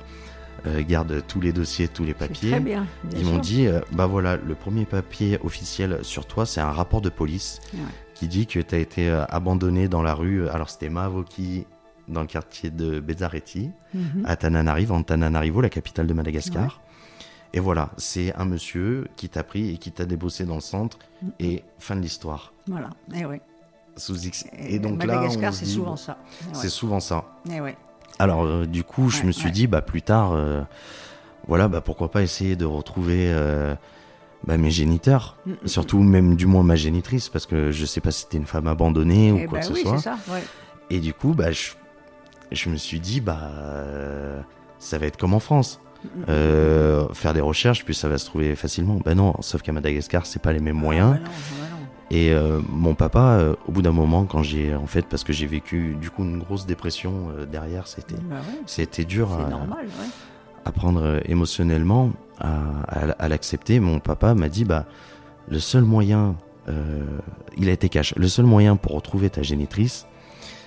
euh, gardent tous les dossiers, tous les papiers. Très bien. bien Ils m'ont dit, euh, bah voilà, le premier papier officiel sur toi, c'est un rapport de police Ouais. qui dit que tu as été euh, abandonné dans la rue. Alors c'était Maavoki, dans le quartier de Bezzaretti, Mhm. à Tananarivo, en Tananarivo, la capitale de Madagascar. Et voilà, c'est un monsieur qui t'a pris et qui t'a débossé dans le centre. Mm. Et fin de l'histoire. Voilà. Et. Sous X. Et, Et donc là, Madagascar, c'est souvent bon, ça. C'est souvent ça. Et ouais. Alors, euh, du coup, je Ouais, me suis ouais. dit, bah, plus tard, euh, voilà, bah, pourquoi pas essayer de retrouver euh, bah, mes géniteurs. Mm, mm, Surtout, même du moins ma génitrice, parce que je sais pas si c'était une femme abandonnée ou Eh quoi ben que ce oui, soit. c'est ça. Ouais. Et du coup, bah, je, je me suis dit, bah, ça va être comme en France. Mm, faire des recherches, puis ça va se trouver facilement. Bah non, sauf qu'à Madagascar, c'est pas les mêmes moyens. Ah, bah non, bah non. Et euh, mon papa, euh, au bout d'un moment, quand j'ai, en fait, parce que j'ai vécu du coup une grosse dépression euh, derrière, c'était, Bah ouais, c'était dur à, normal. Ouais. à prendre émotionnellement, à, à- à l'accepter. Mon papa m'a dit, bah, le seul moyen, euh, il a été cash, le seul moyen pour retrouver ta génitrice,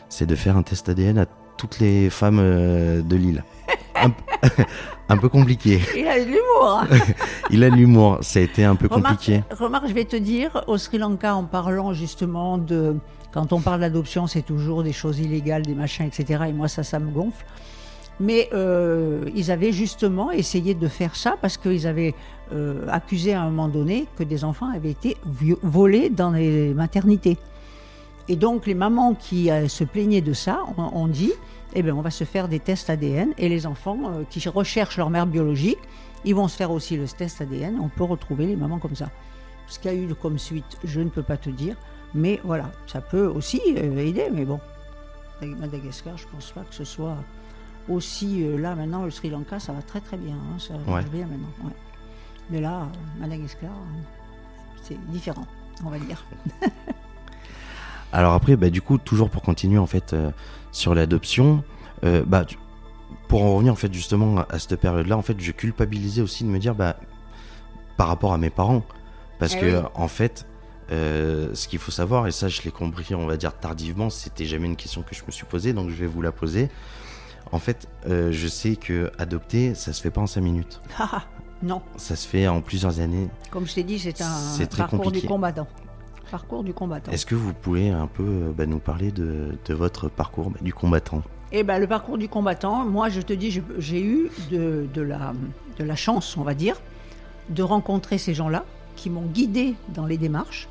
c'est de faire un test ADN à toutes les femmes euh, de l'île. Un, peu compliqué. Il a de l'humour. hein. Il a de l'humour. Ça a été un peu Remarque, compliqué. remarque, je vais te dire, au Sri Lanka, en parlant justement de. Quand on parle d'adoption, c'est toujours des choses illégales, des machins, etc. Et moi, ça, ça me gonfle. Mais euh, ils avaient justement essayé de faire ça parce qu'ils avaient euh, accusé à un moment donné que des enfants avaient été volés dans les maternités. Et donc, les mamans qui euh, se plaignaient de ça ont, ont dit eh bien, on va se faire des tests ADN. Et les enfants euh, qui recherchent leur mère biologique, ils vont se faire aussi le test ADN. On peut retrouver les mamans comme ça. Ce qu'il y a eu comme suite, je ne peux pas te dire. Mais voilà, ça peut aussi euh, aider. Mais bon, Madagascar, je pense pas que ce soit aussi. euh, là, maintenant, le Sri Lanka, ça va très très bien. hein, ça va Ouais. bien maintenant. ouais. Mais là, Madagascar, c'est différent, on va dire. Alors après, bah, du coup, toujours pour continuer en fait euh, sur l'adoption, euh, bah, pour en revenir en fait justement à, à cette période-là, en fait, je culpabilisais aussi de me dire, bah, par rapport à mes parents, parce Eh que oui. en fait, euh, ce qu'il faut savoir, et ça je l'ai compris, on va dire tardivement, c'était jamais une question que je me suis posée, donc je vais vous la poser. En fait, je sais que adopter, ça se fait pas en 5 minutes, Ah, ah, non, ça se fait en plusieurs années. comme je t'ai dit, c'est un parcours compliqué. du combattant. Parcours du combattant. Est-ce que vous pouvez un peu euh, bah, nous parler de, de votre parcours bah, du combattant? Eh ben, le parcours du combattant, moi je te dis, j'ai eu de, de la, de la chance, on va dire, de rencontrer ces gens-là qui m'ont guidé dans les démarches.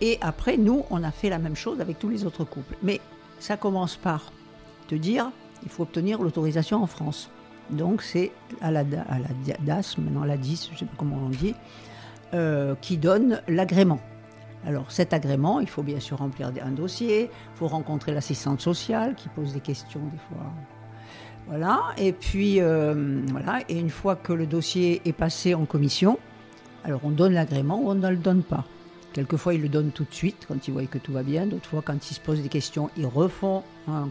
Et après, nous, on a fait la même chose avec tous les autres couples. Mais ça commence par te dire, il faut obtenir l'autorisation en France. Donc c'est à la, à DAS, maintenant la 10, je ne sais pas comment on dit, euh, qui donne l'agrément. Alors cet agrément, il faut bien sûr remplir un dossier, il faut rencontrer l'assistante sociale qui pose des questions des fois. Voilà, et puis euh, voilà, et une fois que le dossier est passé en commission, alors on donne l'agrément ou on ne le donne pas. Quelquefois ils le donnent tout de suite quand ils voient que tout va bien, d'autres fois quand ils se posent des questions, ils refont un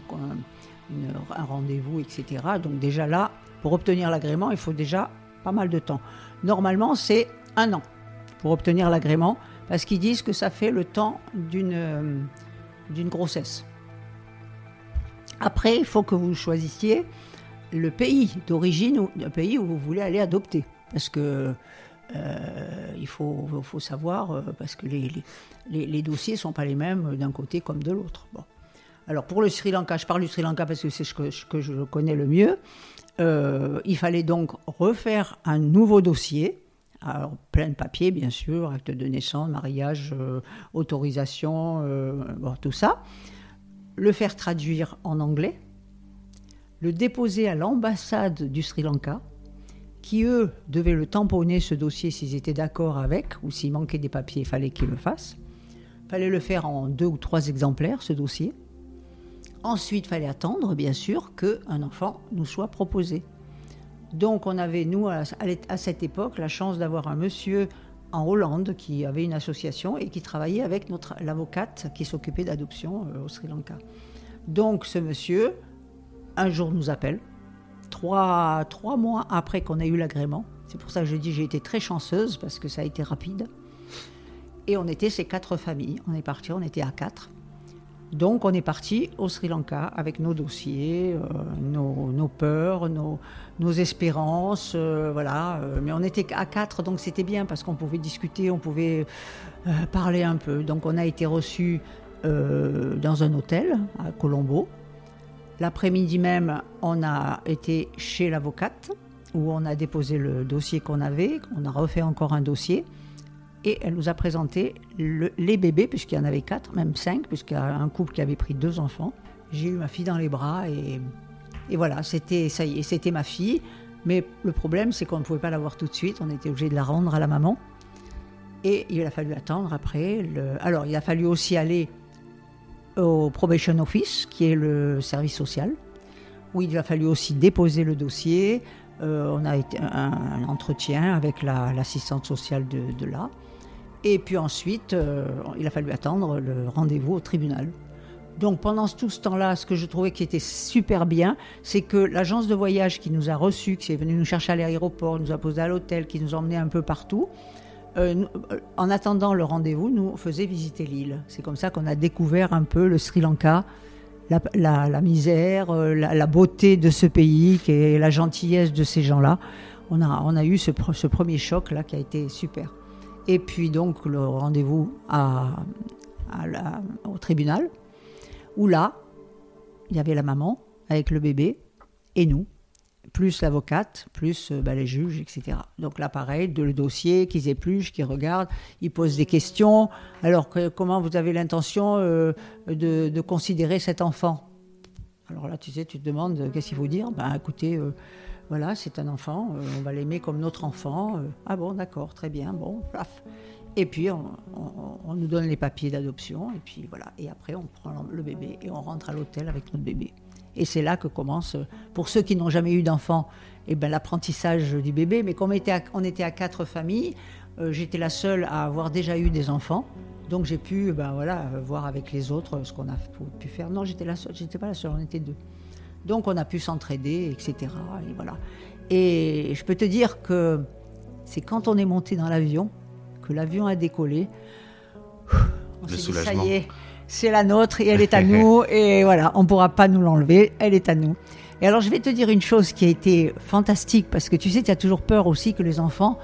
rendez-vous, etc. Donc déjà là, pour obtenir l'agrément, il faut déjà pas mal de temps. Normalement, c'est un an pour obtenir l'agrément, parce qu'ils disent que ça fait le temps d'une euh, d'une grossesse. Après, il faut que vous choisissiez le pays d'origine ou le pays où vous voulez aller adopter. Parce que euh, il faut, faut savoir, euh, parce que les, les, dossiers ne sont pas les mêmes d'un côté comme de l'autre. Bon. Alors pour le Sri Lanka, je parle du Sri Lanka parce que c'est ce que, que je connais le mieux. Il fallait donc refaire un nouveau dossier. Alors, plein de papiers, bien sûr, acte de naissance, mariage, euh, autorisation, euh, tout ça. Le faire traduire en anglais, le déposer à l'ambassade du Sri Lanka, qui eux devaient le tamponner ce dossier s'ils étaient d'accord avec, ou s'il manquait des papiers, il fallait qu'ils le fassent. Fallait le faire en deux ou trois exemplaires, ce dossier. Ensuite, fallait attendre, bien sûr, qu'un enfant nous soit proposé. Donc, on avait, nous, à, cette époque, la chance d'avoir un monsieur en Hollande qui avait une association et qui travaillait avec notre l'avocate qui s'occupait d'adoption euh, au Sri Lanka. Donc, ce monsieur, un jour, nous appelle, trois, trois mois après qu'on ait eu l'agrément. C'est pour ça que je dis j'ai été très chanceuse parce que ça a été rapide. Et on était ces quatre familles. On est parti, on était à quatre. Donc on est parti au Sri Lanka avec nos dossiers, euh, nos, peurs, nos, espérances, euh, voilà. Euh, mais on était à quatre, donc c'était bien parce qu'on pouvait discuter, on pouvait parler un peu. Donc on a été reçus dans un hôtel à Colombo. L'après-midi même, on a été chez l'avocate où on a déposé le dossier qu'on avait, on a refait encore un dossier et elle nous a présenté les bébés, puisqu'il y en avait quatre, même cinq, puisqu'il y a un couple qui avait pris deux enfants. J'ai eu ma fille dans les bras et, voilà, c'était ça y est, c'était ma fille. Mais le problème, c'est qu'on ne pouvait pas la voir tout de suite, on était obligé de la rendre à la maman. Et il a fallu attendre après. Alors, il a fallu aussi aller au Probation Office, qui est le service social, où il a fallu aussi déposer le dossier. Euh, on a été un, entretien avec l'assistante sociale de là. Et puis ensuite, euh, il a fallu attendre le rendez-vous au tribunal. Donc pendant tout ce temps-là, ce que je trouvais qui était super bien, c'est que l'agence de voyage qui nous a reçus, qui est venue nous chercher à l'aéroport, nous a posé à l'hôtel, qui nous emmenait un peu partout, euh, euh, en attendant le rendez-vous, nous faisait visiter l'île. C'est comme ça qu'on a découvert un peu le Sri Lanka, la, misère, la, beauté de ce pays, la gentillesse de ces gens-là. On a, eu ce, premier choc là qui a été super. Et puis donc le rendez-vous au tribunal, où là, il y avait la maman avec le bébé et nous, plus l'avocate, plus euh, bah, les juges, etc. Donc là, pareil, de le dossier, qu'ils épluchent, qu'ils regardent, ils posent des questions. Alors, comment vous avez l'intention euh, de, considérer cet enfant? Alors là, tu sais, tu te demandes, euh, qu'est-ce qu'il faut dire? Ben écoutez, voilà, c'est un enfant, euh, on va l'aimer comme notre enfant. Euh, ah bon, d'accord, très bien, bon, paf. Et puis on, nous donne les papiers d'adoption, et puis voilà. Et après, on prend le bébé et on rentre à l'hôtel avec notre bébé. Et c'est là que commence, pour ceux qui n'ont jamais eu d'enfant, eh ben, l'apprentissage du bébé. Mais comme on était à, quatre familles, euh, j'étais la seule à avoir déjà eu des enfants. Donc j'ai pu ben, voilà, voir avec les autres ce qu'on a pu faire. Non, j'étais la seule, j'étais pas la seule, on était deux. Donc on a pu s'entraider, etc. Et voilà. Et je peux te dire que c'est quand on est monté dans l'avion, que l'avion a décollé, on le soulagement. ça y est, c'est la nôtre et elle est à nous. et voilà, on ne pourra pas nous l'enlever, elle est à nous. Et alors je vais te dire une chose qui a été fantastique, parce que tu sais, tu as toujours peur aussi que les enfants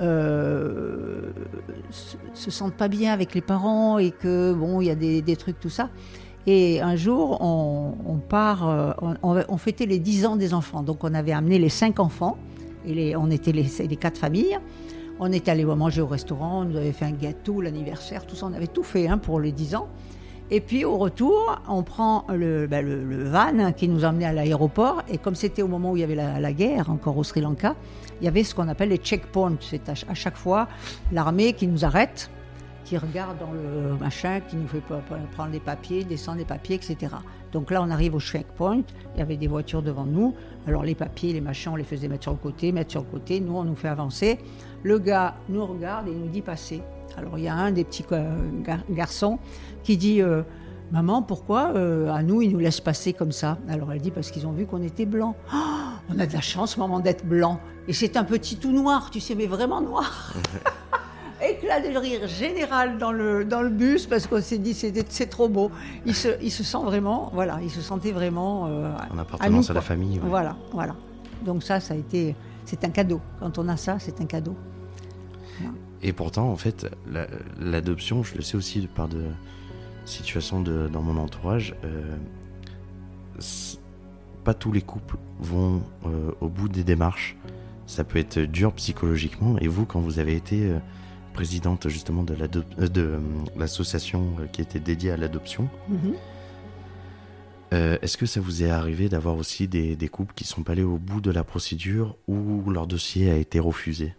euh, se, sentent pas bien avec les parents et que bon, il y a des, des trucs, tout ça. Et un jour, on, part, euh, on, fêtait les 10 ans des enfants. Donc on avait amené les 5 enfants, et on était les, les 4 familles. On était allé manger au restaurant, on nous avait fait un gâteau, l'anniversaire, tout ça, on avait tout fait hein, pour les 10 ans. Et puis au retour, on prend le, ben, le, van qui nous emmenait à l'aéroport. Et comme c'était au moment où il y avait la, guerre, encore au Sri Lanka, il y avait ce qu'on appelle les checkpoints. C'est à, chaque fois l'armée qui nous arrête qui regarde dans le machin, qui nous fait prendre des papiers, descendre des papiers, etc. Donc là, on arrive au checkpoint, il y avait des voitures devant nous. Alors les papiers, les machins, on les faisait mettre sur le côté, mettre sur le côté. Nous, on nous fait avancer. Le gars nous regarde et nous dit passer. Alors il y a un des petits euh, garçons qui dit euh, Maman, pourquoi euh, à nous, ils nous laissent passer comme ça? Alors elle dit Parce qu'ils ont vu qu'on était blanc. On a de la chance, maman, d'être blanc. Et c'est un petit tout noir, tu sais, mais vraiment noir. éclat de rire général dans le, dans le bus parce qu'on s'est dit c'est trop beau. Il se, il se sent vraiment, voilà, il se sentait vraiment euh, en appartenance à, la famille. Voilà, voilà. Donc ça, ça a été, c'est un cadeau. Quand on a ça, c'est un cadeau. Et pourtant, en fait, l'adoption, je le sais aussi par de situations de, dans mon entourage, euh, pas tous les couples vont euh, au bout des démarches. Ça peut être dur psychologiquement. Et vous, quand vous avez été présidente justement de euh, euh, l'association euh, qui était dédiée à l'adoption. Mhm. Est-ce que ça vous est arrivé d'avoir aussi des, couples qui sont pas allés au bout de la procédure ou leur dossier a été refusé?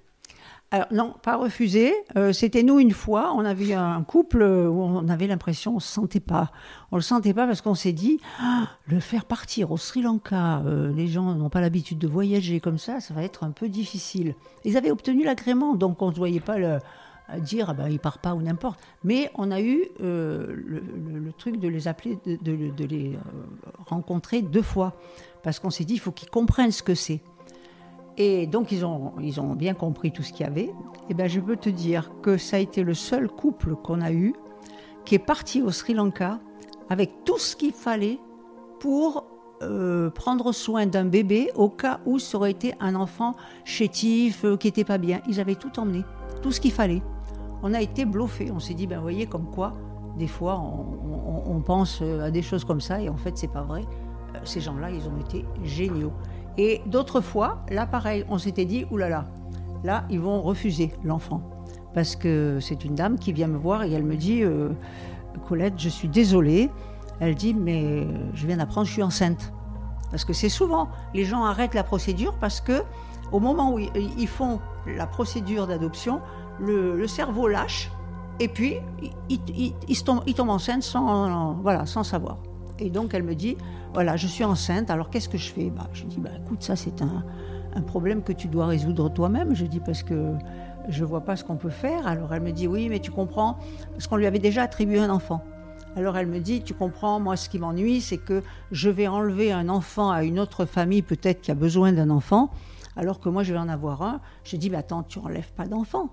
Alors, non, pas refusé. C'était nous une fois. On avait un couple où on avait l'impression on ne se sentait pas. On le sentait pas parce qu'on s'est dit ah, le faire partir au Sri Lanka. les gens n'ont pas l'habitude de voyager comme ça. Ça va être un peu difficile. Ils avaient obtenu l'agrément, donc on ne voyait pas le, dire ah ben, il part pas ou n'importe. Mais on a eu euh, le, truc de les appeler, de, les euh, rencontrer deux fois. Parce qu'on s'est dit il faut qu'ils comprennent ce que c'est. Et donc ils ont, ils ont bien compris tout ce qu'il y avait. Et ben je peux te dire que ça a été le seul couple qu'on a eu qui est parti au Sri Lanka avec tout ce qu'il fallait pour euh, prendre soin d'un bébé au cas où ça aurait été un enfant chétif, qui n'était pas bien. Ils avaient tout emmené, tout ce qu'il fallait. On a été bluffés. On s'est dit, ben vous voyez, comme quoi, des fois, on, pense euh, à des choses comme ça et en fait, c'est pas vrai. Ces gens-là, ils ont été géniaux. Et d'autres fois, là, pareil, on s'était dit, oulala, là, ils vont refuser l'enfant. Parce que c'est une dame qui vient me voir et elle me dit, Colette, je suis désolée, elle dit Mais je viens d'apprendre, je suis enceinte. Parce que c'est souvent, les gens arrêtent la procédure parce que au moment où ils font la procédure d'adoption, le, cerveau lâche et puis ils, tombent, enceintes sans, voilà, sans savoir. Et donc elle me dit Voilà, je suis enceinte, alors qu'est-ce que je fais? Bah, Je dis bah, Écoute, ça c'est un, problème que tu dois résoudre toi-même. Je dis Parce que je vois pas ce qu'on peut faire. Alors elle me dit Oui, mais tu comprends, parce qu'on lui avait déjà attribué un enfant. Alors elle me dit, tu comprends, moi ce qui m'ennuie, c'est que je vais enlever un enfant à une autre famille peut-être qui a besoin d'un enfant, alors que moi je vais en avoir un. Je dis, mais attends, tu enlèves pas d'enfant,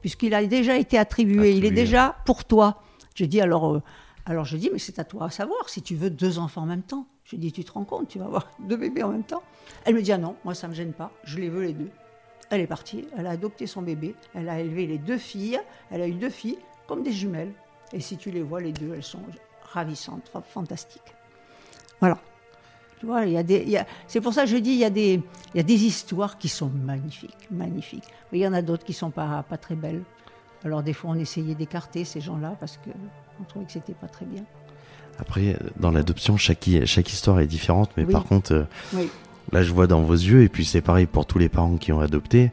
puisqu'il a déjà été attribué, il est déjà pour toi. Je dis, alors, euh, alors je dis, mais c'est à toi à savoir si tu veux deux enfants en même temps. Je dis, tu te rends compte, tu vas avoir deux bébés en même temps. Elle me dit, ah non, moi ça me gêne pas, je les veux les deux. Elle est partie, elle a adopté son bébé, elle a élevé les deux filles, elle a eu deux filles comme des jumelles. Et si tu les vois, les deux, elles sont ravissantes, fantastiques. Voilà. Tu vois, il y a des, c'est pour ça que je dis, il y, a des, il y a des histoires qui sont magnifiques, magnifiques. Mais il y en a d'autres qui sont pas, pas très belles. Alors des fois, on essayait d'écarter ces gens-là parce qu'on trouvait que c'était pas très bien. Après, dans l'adoption, chaque, chaque histoire est différente, mais par contre, euh, là, je vois dans vos yeux, et puis c'est pareil pour tous les parents qui ont adopté,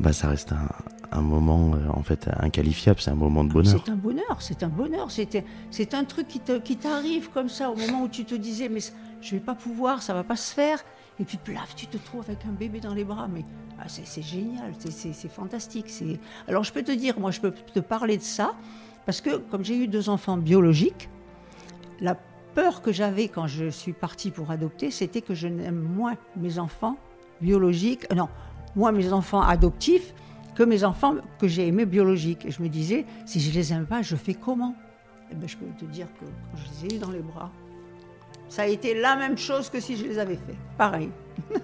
bah, ça reste un, un moment euh, en fait inqualifiable, c'est un moment de bonheur. C'est un bonheur, c'est un bonheur, c'est un truc qui t'arrive qui comme ça au moment où tu te disais mais je vais pas pouvoir, ça va pas se faire, et puis plaf, tu te trouves avec un bébé dans les bras, mais ah, c'est génial, c'est fantastique. Alors je peux te dire, moi je peux te parler de ça, parce que comme j'ai eu deux enfants biologiques, la peur que j'avais quand je suis partie pour adopter, c'était que je n'aime moins mes enfants biologiques, euh, non, moi mes enfants adoptifs, que mes enfants que j'ai aimés biologiques. Et je me disais, si je les aime pas, je fais comment? Eh bien, je peux te dire que quand je les ai dans les bras, ça a été la même chose que si je les avais fait. Pareil.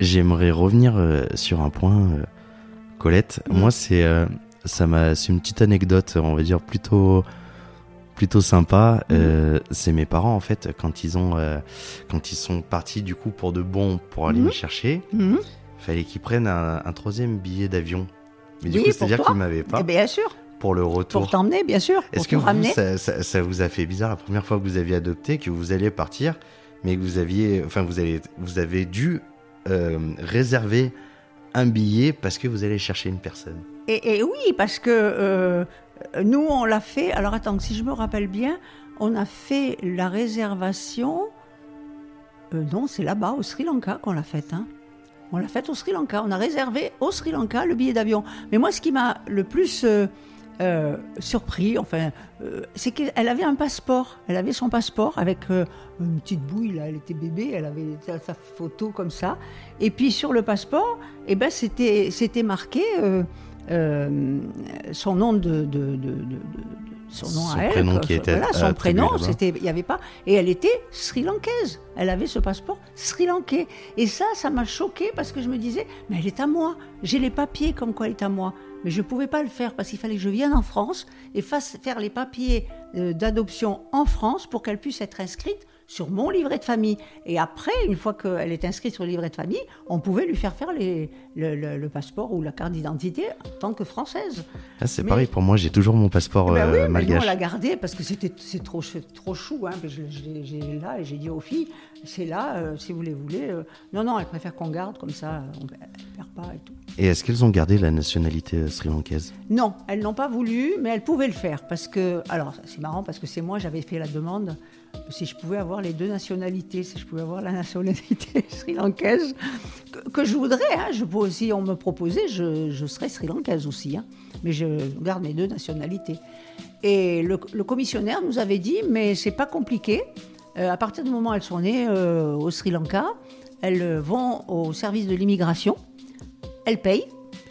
J'aimerais revenir euh, sur un point, euh, Colette. Moi, c'est euh, ça m'a, c'est une petite anecdote, on va dire plutôt plutôt sympa. Mhm. Euh, c'est mes parents en fait quand ils ont euh, quand ils sont partis du coup pour de bon pour aller mhm. me chercher. Mhm. Fallait qu'ils prennent un, troisième billet d'avion. Mais du coup, c'est-à-dire qu'ils m'avaient pas. Eh bien sûr. Pour le retour. Pour t'emmener, bien sûr. Est-ce que vous, ça, ça, vous a fait bizarre la première fois que vous aviez adopté, que vous alliez partir, mais que vous aviez, enfin, vous avez, vous avez dû euh, réserver un billet parce que vous allez chercher une personne? Et, et oui, parce que euh, nous, on l'a fait. Alors attends, si je me rappelle bien, on a fait la réservation. Euh, non, c'est là-bas, au Sri Lanka, qu'on l'a faite. Hein. On l'a faite au Sri Lanka. On a réservé au Sri Lanka le billet d'avion. Mais moi, ce qui m'a le plus euh, surpris, enfin, c'est qu'elle avait un passeport. Elle avait son passeport avec une petite bouille, là. Elle était bébé, elle avait sa photo comme ça. Et puis sur le passeport, eh ben, c'était marqué. Euh, son nom de, son nom à elle, prénom qui était voilà, son prénom, c'était, il y avait pas, et elle était sri-lankaise. Elle avait ce passeport sri-lankais. Et ça, ça m'a choqué parce que je me disais, mais elle est à moi. J'ai les papiers comme quoi elle est à moi. Mais je ne pouvais pas le faire parce qu'il fallait que je vienne en France et fasse faire les papiers euh, d'adoption en France pour qu'elle puisse être inscrite sur mon livret de famille. Et après, une fois qu'elle est inscrite sur le livret de famille, on pouvait lui faire faire les, le, passeport ou la carte d'identité en tant que française. Ah, c'est pareil pour moi, j'ai toujours mon passeport ben oui, euh, malgache. on l'a gardé parce que c'était c'est trop trop chou. Hein, j'ai là et j'ai dit aux filles, c'est là, euh, si vous les voulez. Euh, non non, elles préfèrent qu'on garde comme ça, on ne perd pas et tout. Et est-ce qu'elles ont gardé la nationalité sri-lankaise? Non, elles n'ont pas voulu, mais elles pouvaient le faire parce que alors c'est marrant parce que c'est moi j'avais fait la demande si je pouvais avoir les deux nationalités, si je pouvais avoir la nationalité sri-lankaise, que, je voudrais, hein, je si on me proposait, je, serais sri-lankaise aussi, hein, mais je garde mes deux nationalités. Et le, commissionnaire nous avait dit, mais c'est pas compliqué, euh, à partir du moment où elles sont nées euh, au Sri Lanka, elles vont au service de l'immigration, elles payent,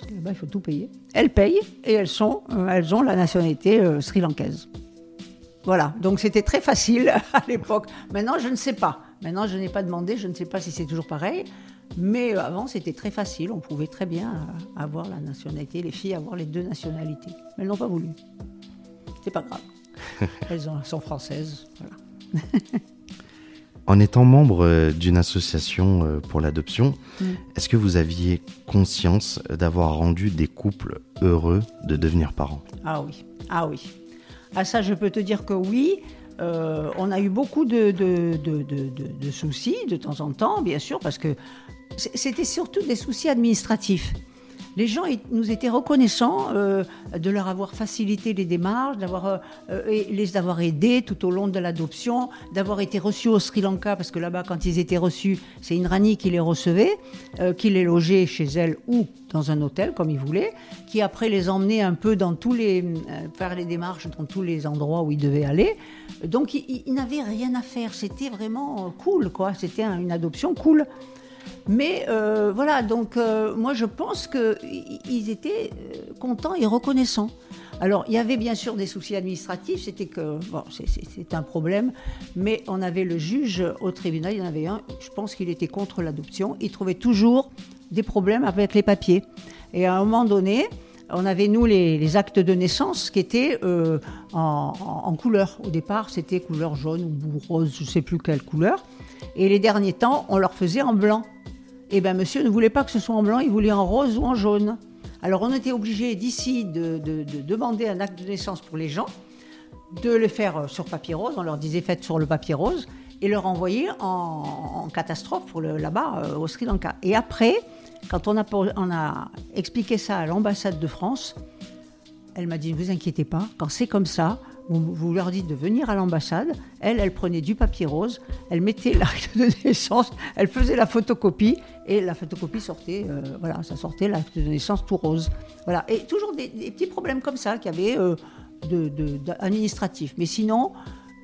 eh ben, il faut tout payer. Elles payent et elles, sont, euh, elles ont la nationalité euh, sri-lankaise. Voilà, donc c'était très facile à l'époque. Maintenant, je ne sais pas. Maintenant, je n'ai pas demandé, je ne sais pas si c'est toujours pareil. Mais avant, c'était très facile. On pouvait très bien avoir la nationalité, les filles avoir les deux nationalités. Mais elles n'ont pas voulu. C'est pas grave. Elles sont françaises. Voilà. En étant membre euh, d'une association euh, pour l'adoption, mm. est-ce que vous aviez conscience d'avoir rendu des couples heureux de devenir parents? Ah oui, ah oui. Ah ça, je peux te dire que oui. Euh, on a eu beaucoup de, de, de, soucis de temps en temps, bien sûr, parce que c'était surtout des soucis administratifs les gens nous étaient reconnaissants euh, de leur avoir facilité les démarches, d'avoir euh, euh, les avoir aidés tout au long de l'adoption, d'avoir été reçus au Sri Lanka, parce que là-bas, quand ils étaient reçus, c'est une Rani qui les recevait, qui les logeait chez elle ou dans un hôtel, comme ils voulaient, qui après les emmenait un peu dans tous les, faire les démarches dans tous les endroits où ils devaient aller. Donc, ils, ils n'avaient rien à faire. C'était vraiment cool, quoi. C'était une adoption cool. Mais euh, voilà, donc euh, moi je pense qu'ils étaient euh, contents et reconnaissants. Alors il y avait bien sûr des soucis administratifs, c'était que bon, c'est un problème, mais on avait le juge au tribunal, il y en avait un, je pense qu'il était contre l'adoption, il trouvait toujours des problèmes avec les papiers. Et à un moment donné, on avait nous les, actes de naissance qui étaient en, en, couleur. Au départ, c'était couleur jaune ou rose, je ne sais plus quelle couleur. Et les derniers temps, on leur faisait en blanc. Eh bien, monsieur ne voulait pas que ce soit en blanc, il voulait en rose ou en jaune. Alors, on était obligé d'ici de, demander un acte de naissance pour les gens, de le faire sur papier rose. On leur disait faites sur le papier rose et leur envoyer en, catastrophe pour là-bas euh, au Sri Lanka. Et après, quand on a, on a expliqué ça à l'ambassade de France, elle m'a dit ne vous inquiétez pas, quand c'est comme ça, vous, leur dites de venir à l'ambassade. Elle, elle prenait du papier rose, elle mettait l'acte de naissance, elle faisait la photocopie et la photocopie sortait, euh, voilà, ça sortait l'acte de naissance tout rose. Voilà. Et toujours des, petits problèmes comme ça qu'il y avait euh. Mais sinon,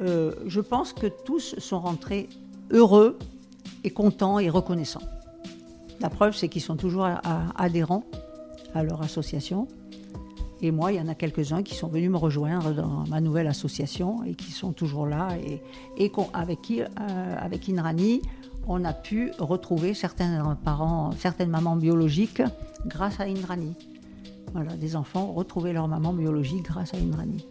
euh, je pense que tous sont rentrés heureux et contents et reconnaissants. La preuve, c'est qu'ils sont toujours adhérents à leur association. Et moi, il y en a quelques-uns qui sont venus me rejoindre dans ma nouvelle association et qui sont toujours là et, et avec qui, euh, avec Inrani, on a pu retrouver certains parents, certaines mamans biologiques grâce à Inrani. Voilà, des enfants retrouver leur maman biologique grâce à Inrani.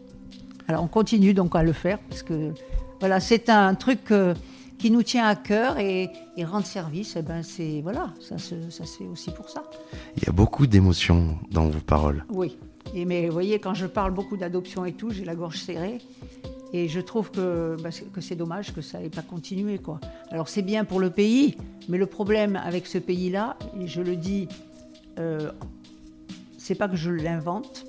Alors on continue donc à le faire parce que voilà, c'est un truc euh, qui nous tient à cœur et, rendre service, eh ben c'est voilà, ça se, ça se fait aussi pour ça. Il y a beaucoup d'émotions dans vos paroles. Oui, mais vous voyez, quand je parle beaucoup d'adoption et tout, j'ai la gorge serrée. Et je trouve que, bah, c'est dommage que ça n'ait pas continué. Alors c'est bien pour le pays, mais le problème avec ce pays-là, et je le dis, euh, c'est pas que je l'invente.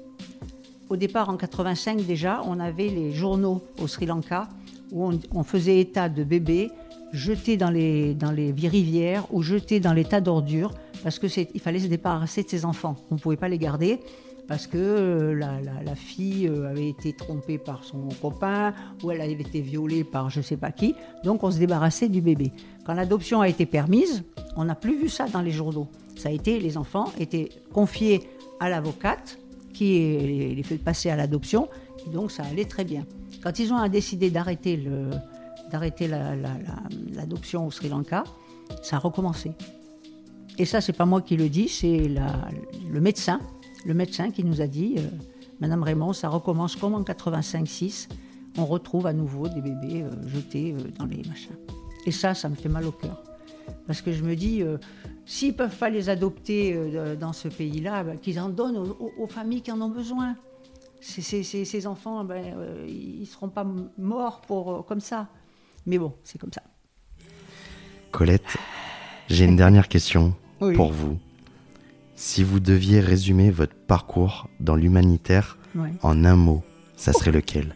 Au départ, en 85 déjà, on avait les journaux au Sri Lanka où on, faisait état de bébés jetés dans les, dans les rivières ou jetés dans les tas d'ordures parce qu'il fallait se débarrasser de ces enfants. On ne pouvait pas les garder parce que euh, la, fille euh, avait été trompée par son copain ou elle avait été violée par je ne sais pas qui. Donc on se débarrassait du bébé. Quand l'adoption a été permise, on n'a plus vu ça dans les journaux. Ça a été, les enfants étaient confiés à l'avocate qui les fait passer à l'adoption. Donc ça allait très bien. Quand ils ont décidé d'arrêter d'arrêter l'adoption au Sri Lanka, ça a recommencé. Et ça, c'est pas moi qui le dis, c'est le médecin le médecin qui nous a dit euh, Madame Raymond, ça recommence comme en 85-6. On retrouve à nouveau des bébés euh, jetés euh, dans les machins. Et ça, ça me fait mal au cœur. Parce que je me dis, s'ils ne peuvent pas les adopter dans ce pays-là, ben, qu'ils en donnent aux, familles qui en ont besoin. ces enfants, ben, ils ne seront pas morts pour, comme ça. Mais bon, c'est comme ça. Colette, j'ai une dernière question pour vous. Si vous deviez résumer votre parcours dans l'humanitaire en un mot, ça serait lequel?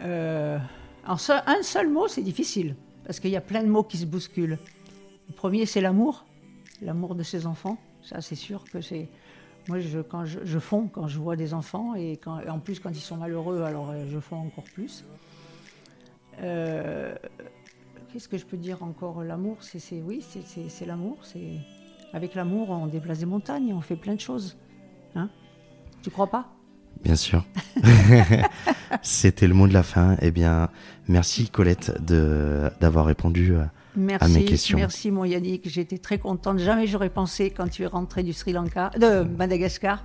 Euh, En un seul mot, c'est difficile, parce qu'il y a plein de mots qui se bousculent. Le premier, c'est l'amour, l'amour de ses enfants. Ça, c'est sûr que c'est... Moi, je, quand je, fonds quand je vois des enfants, et, quand, en plus, quand ils sont malheureux, alors euh, je fonds encore plus. Euh, qu'est-ce que je peux dire encore? L'amour, c'est, oui, c'est, l'amour, c'est Avec l'amour, on déplace des montagnes, on fait plein de choses. Hein? Tu crois pas? Bien sûr. C'était le mot de la fin. Eh bien, merci Colette de d'avoir répondu euh, merci, à mes questions. Merci mon Yannick, j'étais très contente. Jamais j'aurais pensé quand tu es rentré du Sri Lanka, de Madagascar,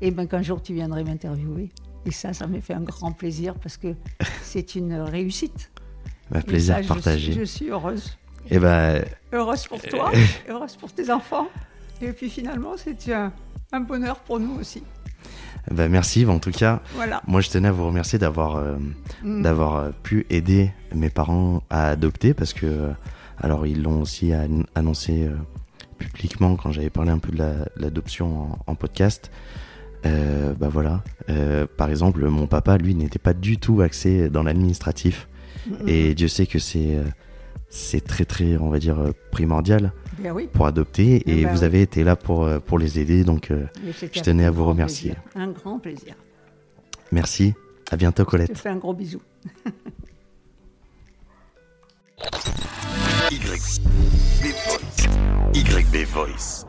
et ben qu'un jour tu viendrais m'interviewer. Et ça, ça m'a fait un grand plaisir parce que c'est une réussite. Ma plaisir ça, partagé. Je suis, heureuse. Et eh ben, heureuse pour toi, heureuse pour tes enfants. Et puis finalement, c'est un, un bonheur pour nous aussi. Ben merci, en tout cas. Voilà. Moi, je tenais à vous remercier d'avoir euh, mm. d'avoir euh, pu aider mes parents à adopter parce que, euh, alors, ils l'ont aussi annoncé publiquement quand j'avais parlé un peu de l'adoption en, en, podcast. bah voilà. par exemple, mon papa, lui, n'était pas du tout axé dans l'administratif. Et. Dieu sait que c'est c'est très très, on va dire, primordial pour adopter. Et ben vous avez été là pour, euh, pour les aider. Donc, euh, je tenais à vous remercier. Un grand plaisir. Merci. À bientôt, Colette. Je te fais un gros bisou. YB Voice. YB Voice.